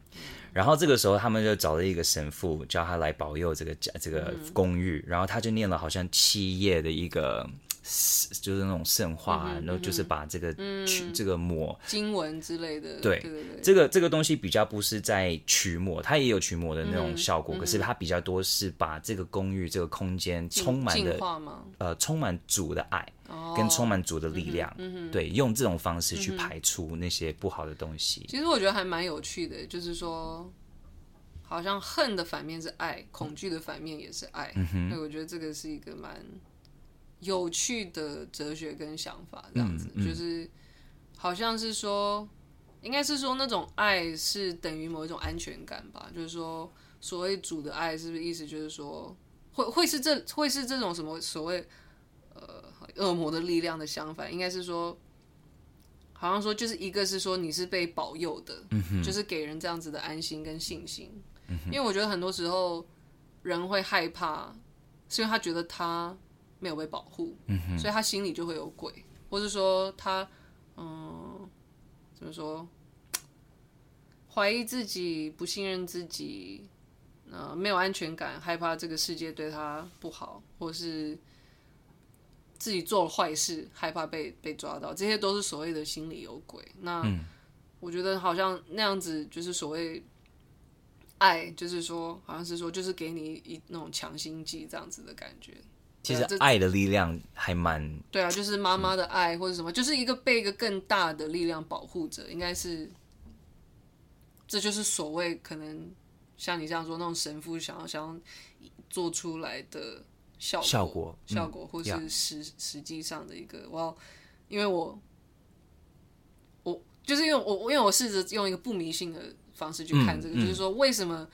然后这个时候他们就找了一个神父，叫他来保佑这个家这个公寓，嗯、然后他就念了好像七页的一个。就是那种圣话，嗯、然后就是把这个曲、嗯、这个抹经文之类的，对，对对对，这个这个东西比较不是在驱魔，它也有驱魔的那种效果，嗯、可是它比较多是把这个公寓这个空间充满的呃充满主的爱，哦、跟充满主的力量，嗯、对，用这种方式去排除那些不好的东西。其实我觉得还蛮有趣的，就是说，好像恨的反面是爱，恐惧的反面也是爱，嗯哼，所以我觉得这个是一个蛮。有趣的哲学跟想法，这样子、嗯嗯、就是，好像是说，应该是说那种爱是等于某一种安全感吧。就是说，所谓主的爱，是不是意思就是说，会会是这会是这种什么所谓呃恶魔的力量的相反？应该是说，好像说就是一个是说你是被保佑的，嗯、就是给人这样子的安心跟信心。嗯、因为我觉得很多时候人会害怕，是因为他觉得他。没有被保护，所以他心里就会有鬼，或是说他，嗯，怎么说，怀疑自己，不信任自己，呃，没有安全感，害怕这个世界对他不好，或是自己做了坏事，害怕被被抓到，这些都是所谓的心里有鬼。那、嗯、我觉得好像那样子就是所谓爱，就是说，好像是说，就是给你一那种强心剂这样子的感觉。其实爱的力量还蛮……对啊，就是妈妈的爱或者什么，就是一个被一个更大的力量保护着，应该是，这就是所谓可能像你这样说那种神父想要想要做出来的效果效果，嗯、效果或是实实际上的一个我，因为我我就是因为我因为我试着用一个不迷信的方式去看这个，嗯、就是说为什么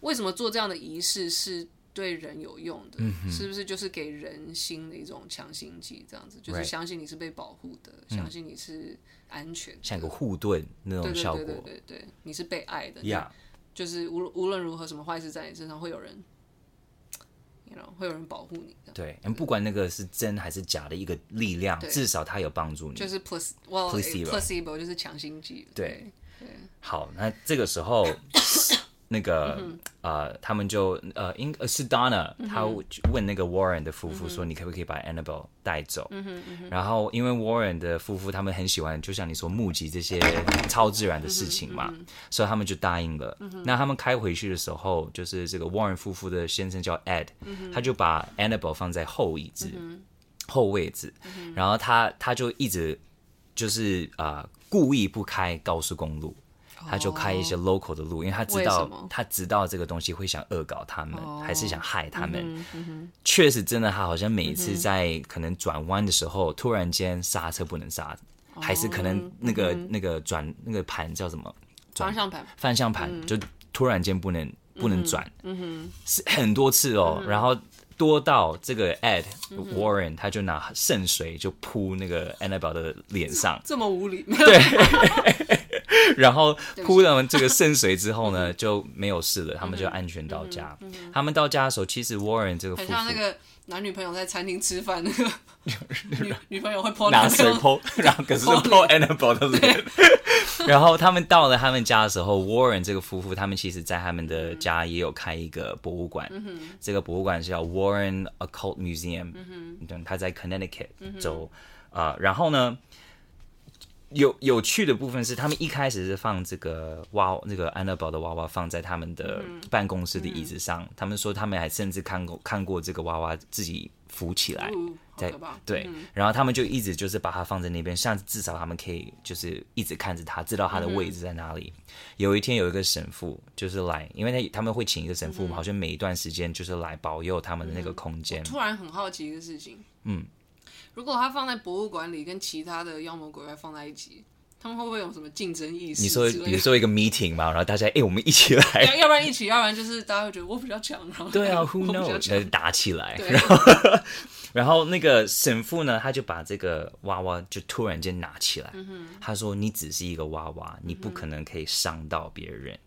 为什么做这样的仪式是。对人有用的，嗯、是不是就是给人心的一种强心剂？这样子，就是相信你是被保护的，嗯、相信你是安全的，像个护盾那种效果。对对对对对，你是被爱的。呀 Yeah，就是无无论如何，什么坏事在你身上，会有人，you know, 会有人保护你的。对，不管那个是真还是假的一个力量，至少它有帮助你。就是 placebo，placebo placebo 就是强心剂。对对，对好，那这个时候。那个、嗯、呃，他们就呃，应呃是 Donna，他问那个 Warren 的夫妇说：“你可不可以把 Annabelle 带走？”嗯嗯，然后因为 Warren 的夫妇他们很喜欢，就像你说目击这些超自然的事情嘛，所以他们就答应了。嗯、那他们开回去的时候，就是这个 Warren 夫妇的先生叫 Ed，、嗯、他就把 Annabelle 放在后椅子、嗯、后位置，嗯、然后他他就一直就是啊、呃，故意不开高速公路。他就开一些 local 的路，因为他知道他知道这个东西会想恶搞他们，还是想害他们。确实，真的，他好像每一次在可能转弯的时候，突然间刹车不能刹，还是可能那个那个转那个盘叫什么？方向盘。方向盘就突然间不能不能转，是很多次哦。然后多到这个 Ed Warren 他就拿圣水就扑那个 Annabelle 的脸上，这 么无理。对。然后扑了这个圣水之后呢，就没有事了，他们就安全到家。他们到家的时候，其实 Warren 这个很像那个男女朋友在餐厅吃饭，那 个女女朋友会泼拿水泼，然后可是泼 Annabelle 的脸。然后他们到了他们家的时候，Warren 这个夫妇他们其实在他们的家也有开一个博物馆，这个博物馆是叫 Warren Occult Museum，嗯，他在 Connecticut 州啊，然后呢。有有趣的部分是，他们一开始是放这个娃，那个安乐宝的娃娃放在他们的办公室的椅子上。嗯嗯、他们说他们还甚至看过看过这个娃娃自己浮起来，嗯、在对，嗯、然后他们就一直就是把它放在那边，像至少他们可以就是一直看着它，知道它的位置在哪里。嗯、有一天有一个神父就是来，因为他他们会请一个神父，嗯、好像每一段时间就是来保佑他们的那个空间。嗯、突然很好奇一个事情，嗯。如果他放在博物馆里，跟其他的妖魔鬼怪放在一起，他们会不会有什么竞争意识？你说，比如说一个 meeting 嘛，然后大家哎、欸，我们一起来，要不然一起，要不然就是大家会觉得我比较强，然后对啊，who knows，打起来，然后 然后那个神父呢，他就把这个娃娃就突然间拿起来，嗯、他说：“你只是一个娃娃，你不可能可以伤到别人。”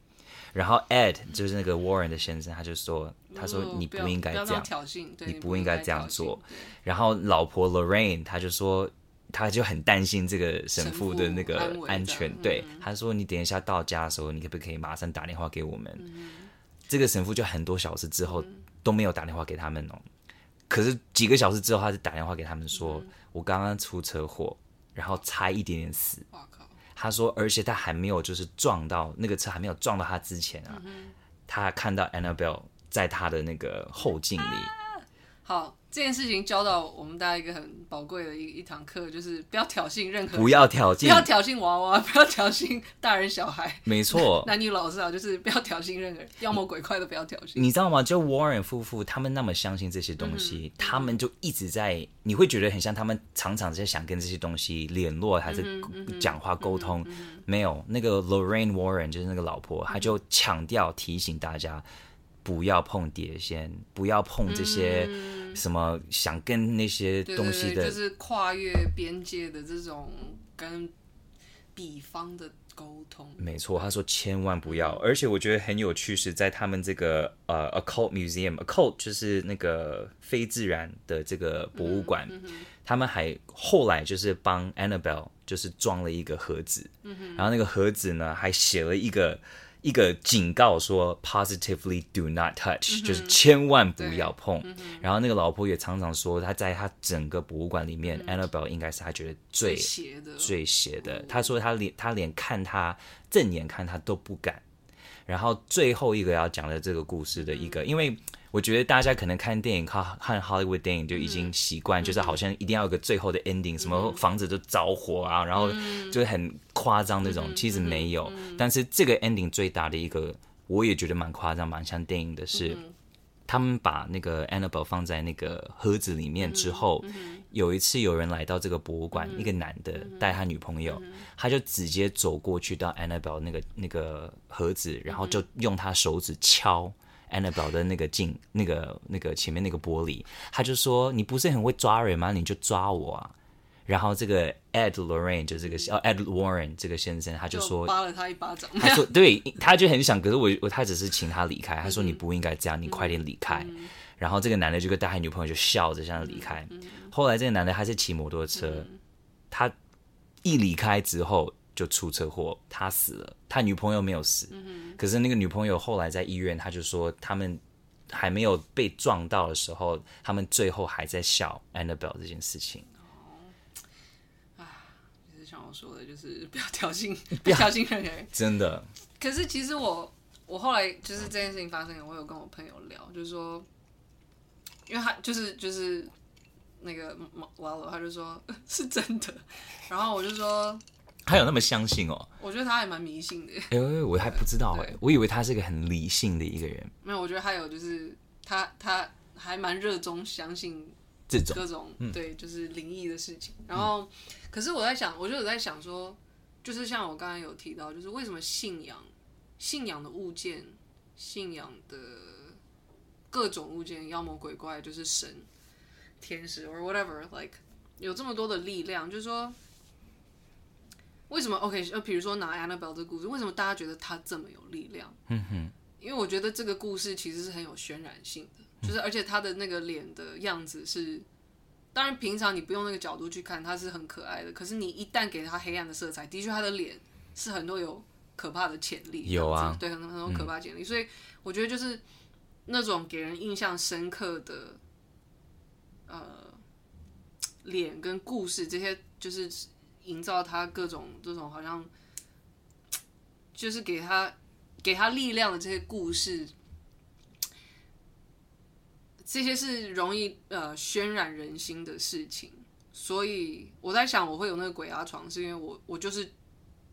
然后 Ed 就是那个 Warren 的先生，他就说，他说你不应该这样，挑衅，你不应该这样做。然后老婆 Lorraine 他就说，他就很担心这个神父的那个安全，对，他说你等一下到家的时候，你可不可以马上打电话给我们？这个神父就很多小时之后都没有打电话给他们哦，可是几个小时之后，他就打电话给他们说，我刚刚出车祸，然后差一点点死。他说，而且他还没有就是撞到那个车还没有撞到他之前啊，他看到 Annabelle 在他的那个后镜里。啊，好。这件事情教到我们大家一个很宝贵的一一堂课，就是不要挑衅任何，不要挑衅，不要挑衅娃娃，不要挑衅大人小孩，没错，男女老少就是不要挑衅任何人，妖魔鬼怪都不要挑衅。你知道吗？就 Warren 夫妇他们那么相信这些东西，嗯、他们就一直在，你会觉得很像他们常常在想跟这些东西联络，还是讲话沟通。嗯嗯嗯、没有，那个 Lorraine Warren 就是那个老婆，她就强调提醒大家。不要碰碟仙，不要碰这些什么想跟那些东西的，对对对，就是跨越边界的这种跟比方的沟通。没错，他说千万不要。而且我觉得很有趣是在他们这个呃 occult museum，occult 就是那个非自然的这个博物馆，嗯嗯、他们还后来就是帮 Annabelle 就是装了一个盒子，嗯、然后那个盒子呢还写了一个。一个警告说，positively do not touch，、嗯、就是千万不要碰。嗯、然后那个老婆也常常说，她在她整个博物馆里面、嗯、，Annabelle 应该是她觉得最最邪的。最邪的。她说她连她连看她正眼看她都不敢。然后最后一个要讲的这个故事的一个，嗯、因为。我觉得大家可能看电影看看 Hollywood 电影就已经习惯，嗯、就是好像一定要有个最后的 ending，、嗯、什么房子都着火啊，嗯、然后就是很夸张那种。嗯、其实没有，嗯、但是这个 ending 最大的一个，我也觉得蛮夸张、蛮像电影的是，嗯、他们把那个 Annabelle 放在那个盒子里面之后，有一次有人来到这个博物馆，嗯、一个男的带他女朋友，嗯、他就直接走过去到 Annabelle 那个那个盒子，然后就用他手指敲。Annabelle 的那个镜，那个那个前面那个玻璃，他就说：“你不是很会抓人吗？你就抓我啊！”然后这个 Ed Lorraine 就这个哦 Ed Warren 这个先生，他就说：“扒了他一巴掌。”他说：“ 对，他就很想，可是我我他只是请他离开。他说你不应该这样，你快点离开。”然后这个男的就跟带他女朋友就笑着这样离开。后来这个男的还是骑摩托车，他一离开之后。就出车祸，他死了，他女朋友没有死。嗯、可是那个女朋友后来在医院，他就说他们还没有被撞到的时候，他们最后还在笑 Annabelle 这件事情。哦，啊，就是像我说的，就是不要挑衅，不要挑衅人人。真的。可是其实我我后来就是这件事情发生，我有跟我朋友聊，就是说，因为他就是就是那个瓦罗，他就说 是真的，然后我就说。他有那么相信哦？我觉得他还蛮迷信的。哎、欸，我还不知道哎，对我以为他是一个很理性的一个人。没有，我觉得还有就是他他还蛮热衷相信这种各种、嗯、对，就是灵异的事情。然后，嗯、可是我在想，我就有在想说，就是像我刚才有提到，就是为什么信仰信仰的物件、信仰的各种物件，妖魔鬼怪，就是神、天使，or whatever，like 有这么多的力量，就是说。为什么？OK，呃，比如说拿 Annabelle 这个故事，为什么大家觉得她这么有力量？嗯哼，因为我觉得这个故事其实是很有渲染性的，就是而且她的那个脸的样子是，当然平常你不用那个角度去看，她是很可爱的。可是你一旦给她黑暗的色彩，的确她的脸是很多有可怕的潜力。有啊，对，很多很多可怕潜力。嗯、所以我觉得就是那种给人印象深刻的，呃，脸跟故事这些就是。营造他各种这种好像，就是给他给他力量的这些故事，这些是容易呃渲染人心的事情。所以我在想，我会有那个鬼压床，是因为我我就是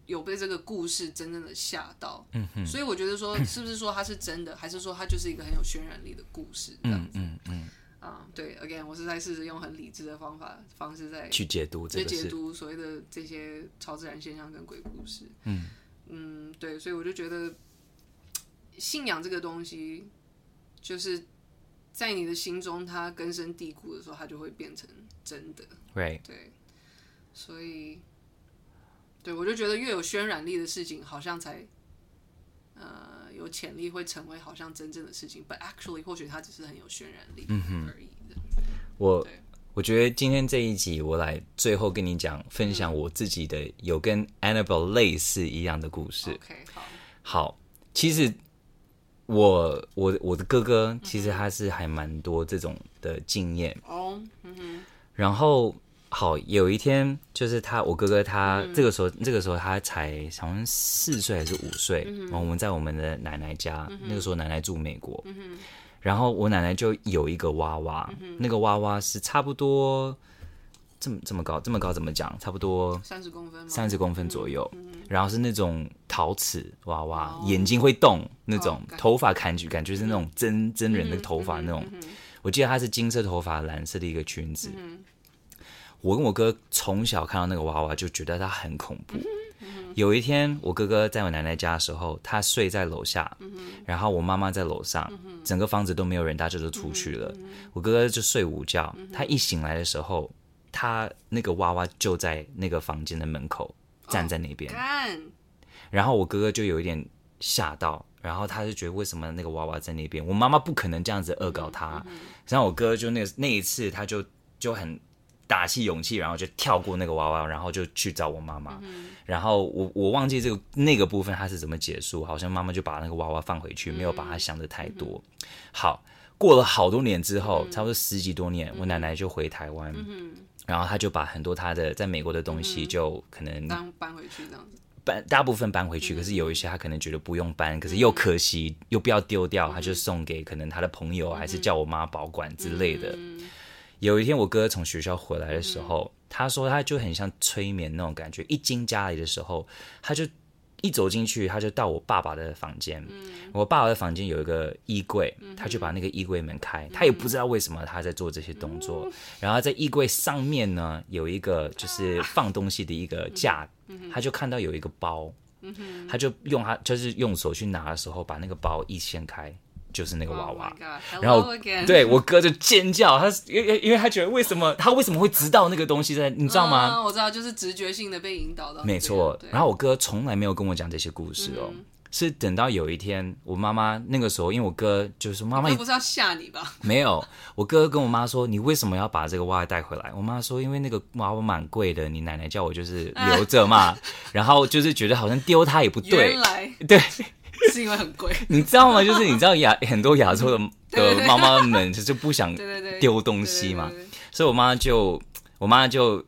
有被这个故事真正的吓到。嗯哼。所以我觉得说，是不是说它是真的，还是说它就是一个很有渲染力的故事？这样子。嗯嗯。啊，uh, 对，again，我是在试着用很理智的方法方式在去解读，去解读所谓的这些超自然现象跟鬼故事。嗯嗯，对，所以我就觉得信仰这个东西，就是在你的心中它根深蒂固的时候，它就会变成真的。Right. 对，所以对我就觉得越有渲染力的事情，好像才呃有潜力会成为好像真正的事情，but actually 或许它只是很有渲染力而已的。我我觉得今天这一集我来最后跟你讲分享我自己的有跟 Annabelle 类似一样的故事。OK，好，好，其实我我我的哥哥其实他是还蛮多这种的经验哦，嗯哼，然后。好，有一天就是他，我哥哥他这个时候，嗯、这个时候他才好像四岁还是五岁，然后、嗯、我们在我们的奶奶家，嗯、那个时候奶奶住美国，嗯、然后我奶奶就有一个娃娃，嗯、那个娃娃是差不多这么这么高，这么高怎么讲？差不多三十公分，三十公分左右，嗯、然后是那种陶瓷娃娃，哦、眼睛会动那种，哦、头发感觉感觉是那种真真人的头发那种，嗯、我记得她是金色头发，蓝色的一个裙子。嗯我跟我哥从小看到那个娃娃，就觉得它很恐怖。有一天，我哥哥在我奶奶家的时候，他睡在楼下，然后我妈妈在楼上，整个房子都没有人，大家就出去了。我哥哥就睡午觉，他一醒来的时候，他那个娃娃就在那个房间的门口站在那边。然后我哥哥就有一点吓到，然后他就觉得为什么那个娃娃在那边？我妈妈不可能这样子恶搞他。然后我哥就那那一次，他就就很。打起勇气，然后就跳过那个娃娃，然后就去找我妈妈。嗯、然后我我忘记这个那个部分它是怎么结束，好像妈妈就把那个娃娃放回去，嗯、没有把它想的太多。嗯、好，过了好多年之后，嗯、差不多十几多年，嗯、我奶奶就回台湾，嗯、然后她就把很多她的在美国的东西就可能搬搬回去这样子，搬大部分搬回去，嗯、可是有一些她可能觉得不用搬，可是又可惜、嗯、又不要丢掉，她就送给可能她的朋友，嗯、还是叫我妈保管之类的。嗯有一天，我哥从学校回来的时候，嗯、他说他就很像催眠那种感觉。一进家里的时候，他就一走进去，他就到我爸爸的房间。嗯、我爸爸的房间有一个衣柜，他就把那个衣柜门开。嗯、他也不知道为什么他在做这些动作。嗯、然后在衣柜上面呢，有一个就是放东西的一个架，嗯、他就看到有一个包，嗯、他就用他就是用手去拿的时候，把那个包一掀开。就是那个娃娃，oh、然后对我哥就尖叫，他因为因为他觉得为什么他为什么会知道那个东西在，你知道吗？嗯、我知道，就是直觉性的被引导到。没错，然后我哥从来没有跟我讲这些故事哦，嗯、是等到有一天我妈妈那个时候，因为我哥就是妈妈，你不是要吓你吧？没有，我哥跟我妈说，你为什么要把这个娃娃带回来？我妈说，因为那个娃娃蛮贵的，你奶奶叫我就是留着嘛，然后就是觉得好像丢它也不对，对。是因为很贵，你知道吗？就是你知道亚很多亚洲的 的妈妈们就不想丢东西嘛，所以我妈就我妈就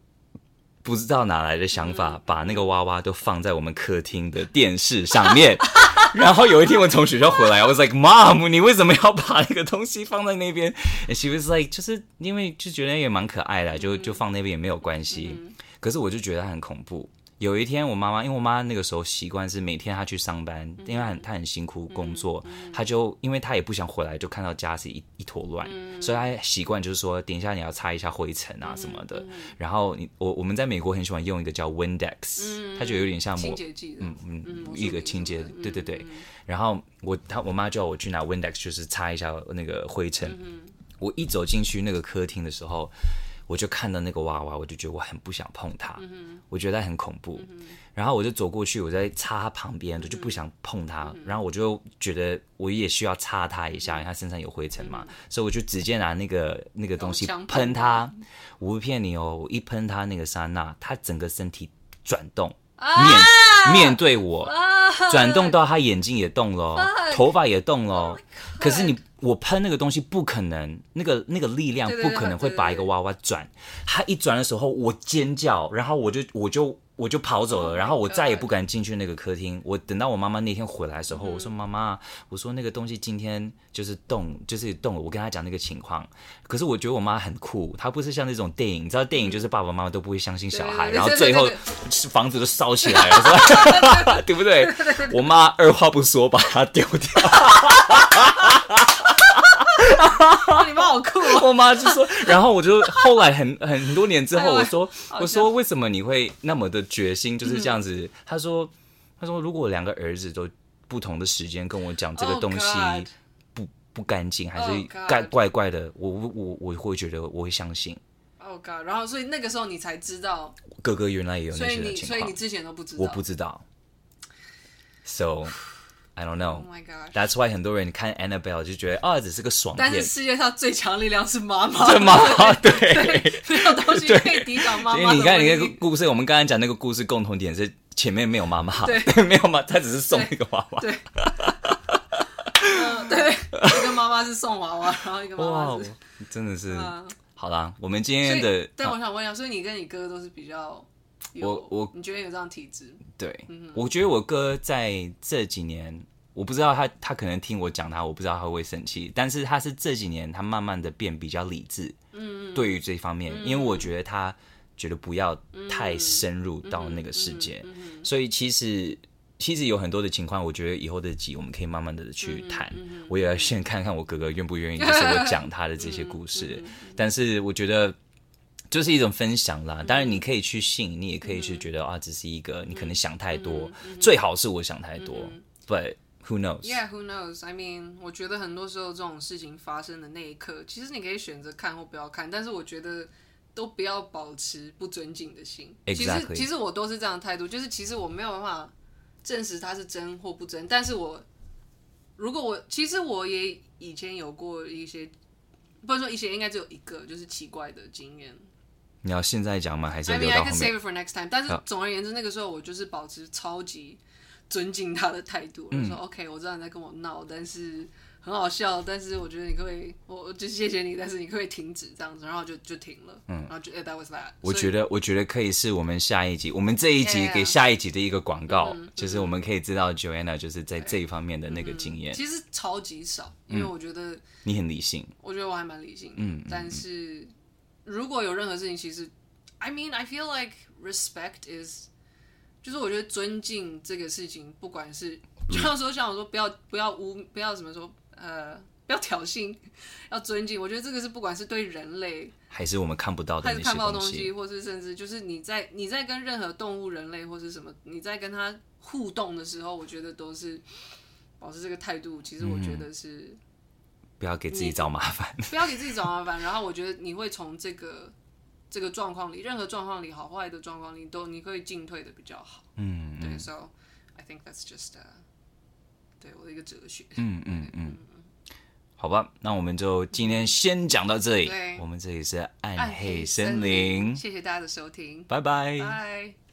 不知道哪来的想法，把那个娃娃都放在我们客厅的电视上面。然后有一天我从学校回来，我 was like mom，你为什么要把那个东西放在那边？And she was like，就是因为就觉得也蛮可爱的，就就放那边也没有关系。可是我就觉得很恐怖。有一天，我妈妈因为我妈那个时候习惯是每天她去上班，嗯、因为她很她很辛苦工作，嗯、她就因为她也不想回来就看到家是一一坨乱，嗯、所以她习惯就是说，等一下你要擦一下灰尘啊什么的。然后你我我们在美国很喜欢用一个叫 Windex，它、嗯、就有点像抹清洁剂，嗯嗯，嗯一个清洁，对对对。然后我她我妈叫我去拿 Windex，就是擦一下那个灰尘。嗯、我一走进去那个客厅的时候。我就看到那个娃娃，我就觉得我很不想碰它，嗯、我觉得很恐怖。嗯、然后我就走过去，我在擦它旁边，我、就不想碰它。嗯、然后我就觉得我也需要擦它一下，因为它身上有灰尘嘛，嗯、所以我就直接拿那个那个东西喷它。我不骗你哦，我一喷它那个刹那，它整个身体转动，啊、面面对我，啊、转动到他眼睛也动了，啊、头发也动了。Oh、可是你。我喷那个东西不可能，那个那个力量不可能会把一个娃娃转。他一转的时候，我尖叫，然后我就我就我就跑走了，然后我再也不敢进去那个客厅。我等到我妈妈那天回来的时候，我说妈妈，我说那个东西今天就是动，就是动了。我跟她讲那个情况，可是我觉得我妈很酷，她不是像那种电影，你知道电影就是爸爸妈妈都不会相信小孩，然后最后房子都烧起来了？对不对？我妈二话不说把它丢掉。你妈好酷哦！我妈就说，然后我就后来很很多年之后，我说我说为什么你会那么的决心就是这样子？她说她说如果两个儿子都不同的时间跟我讲这个东西不不干净还是怪怪怪的，我我我会觉得我会相信。Oh God！然后所以那个时候你才知道哥哥原来也有那些情况，所以你所以你之前都不知道，我不知道。So。I don't know. Oh my gosh. That's why 很多人看 Annabelle 就觉得啊，只是个爽片。但是世界上最强力量是妈妈。是妈妈，对，没有东西可以抵挡妈妈。因为你看你那个故事，我们刚才讲那个故事共同点是前面没有妈妈，对，没有妈，他只是送一个娃娃。对，对，一个妈妈是送娃娃，然后一个妈妈是，真的是。好啦，我们今天的。但我想问一下，所以你跟你哥都是比较，我我你觉得有这样体质？对，我觉得我哥在这几年。我不知道他，他可能听我讲他，我不知道他会生气。但是他是这几年，他慢慢的变比较理智。嗯，对于这方面，因为我觉得他觉得不要太深入到那个世界，所以其实其实有很多的情况，我觉得以后的集我们可以慢慢的去谈。我也要先看看我哥哥愿不愿意，就是我讲他的这些故事。但是我觉得就是一种分享啦。当然你可以去信，你也可以去觉得啊，只是一个你可能想太多，最好是我想太多，but Who knows? Yeah, who knows? I mean，我觉得很多时候这种事情发生的那一刻，其实你可以选择看或不要看，但是我觉得都不要保持不尊敬的心。其实，其实我都是这样的态度，就是其实我没有办法证实它是真或不真，但是我如果我其实我也以前有过一些，不能说一些应该只有一个，就是奇怪的经验。你要现在讲吗？还是留到后面？I can save it for next time。但是总而言之，那个时候我就是保持超级。尊敬他的态度，我说 OK，我知道你在跟我闹，但是很好笑，但是我觉得你可以，我就谢谢你，但是你可以停止这样子，然后就就停了，嗯，然后就 That was that。我觉得我觉得可以是我们下一集，我们这一集给下一集的一个广告，就是我们可以知道 Joanna 就是在这一方面的那个经验，其实超级少，因为我觉得你很理性，我觉得我还蛮理性，嗯，但是如果有任何事情，其实 I mean I feel like respect is。就是我觉得尊敬这个事情，不管是就像说像我说不要不要污不要怎么说呃不要挑衅，要尊敬。我觉得这个是不管是对人类还是我们看不到的还是看不到东西，或是甚至就是你在你在跟任何动物、人类或是什么你在跟他互动的时候，我觉得都是保持这个态度。其实我觉得是、嗯、不要给自己找麻烦，不要给自己找麻烦。然后我觉得你会从这个。这个状况里，任何状况里，好坏的状况里，都你可以进退的比较好。嗯，对，So I think that's just 对我的一个哲学。嗯嗯嗯，好吧，那我们就今天先讲到这里。对，我们这里是暗黑森林，谢谢大家的收听，拜拜。拜。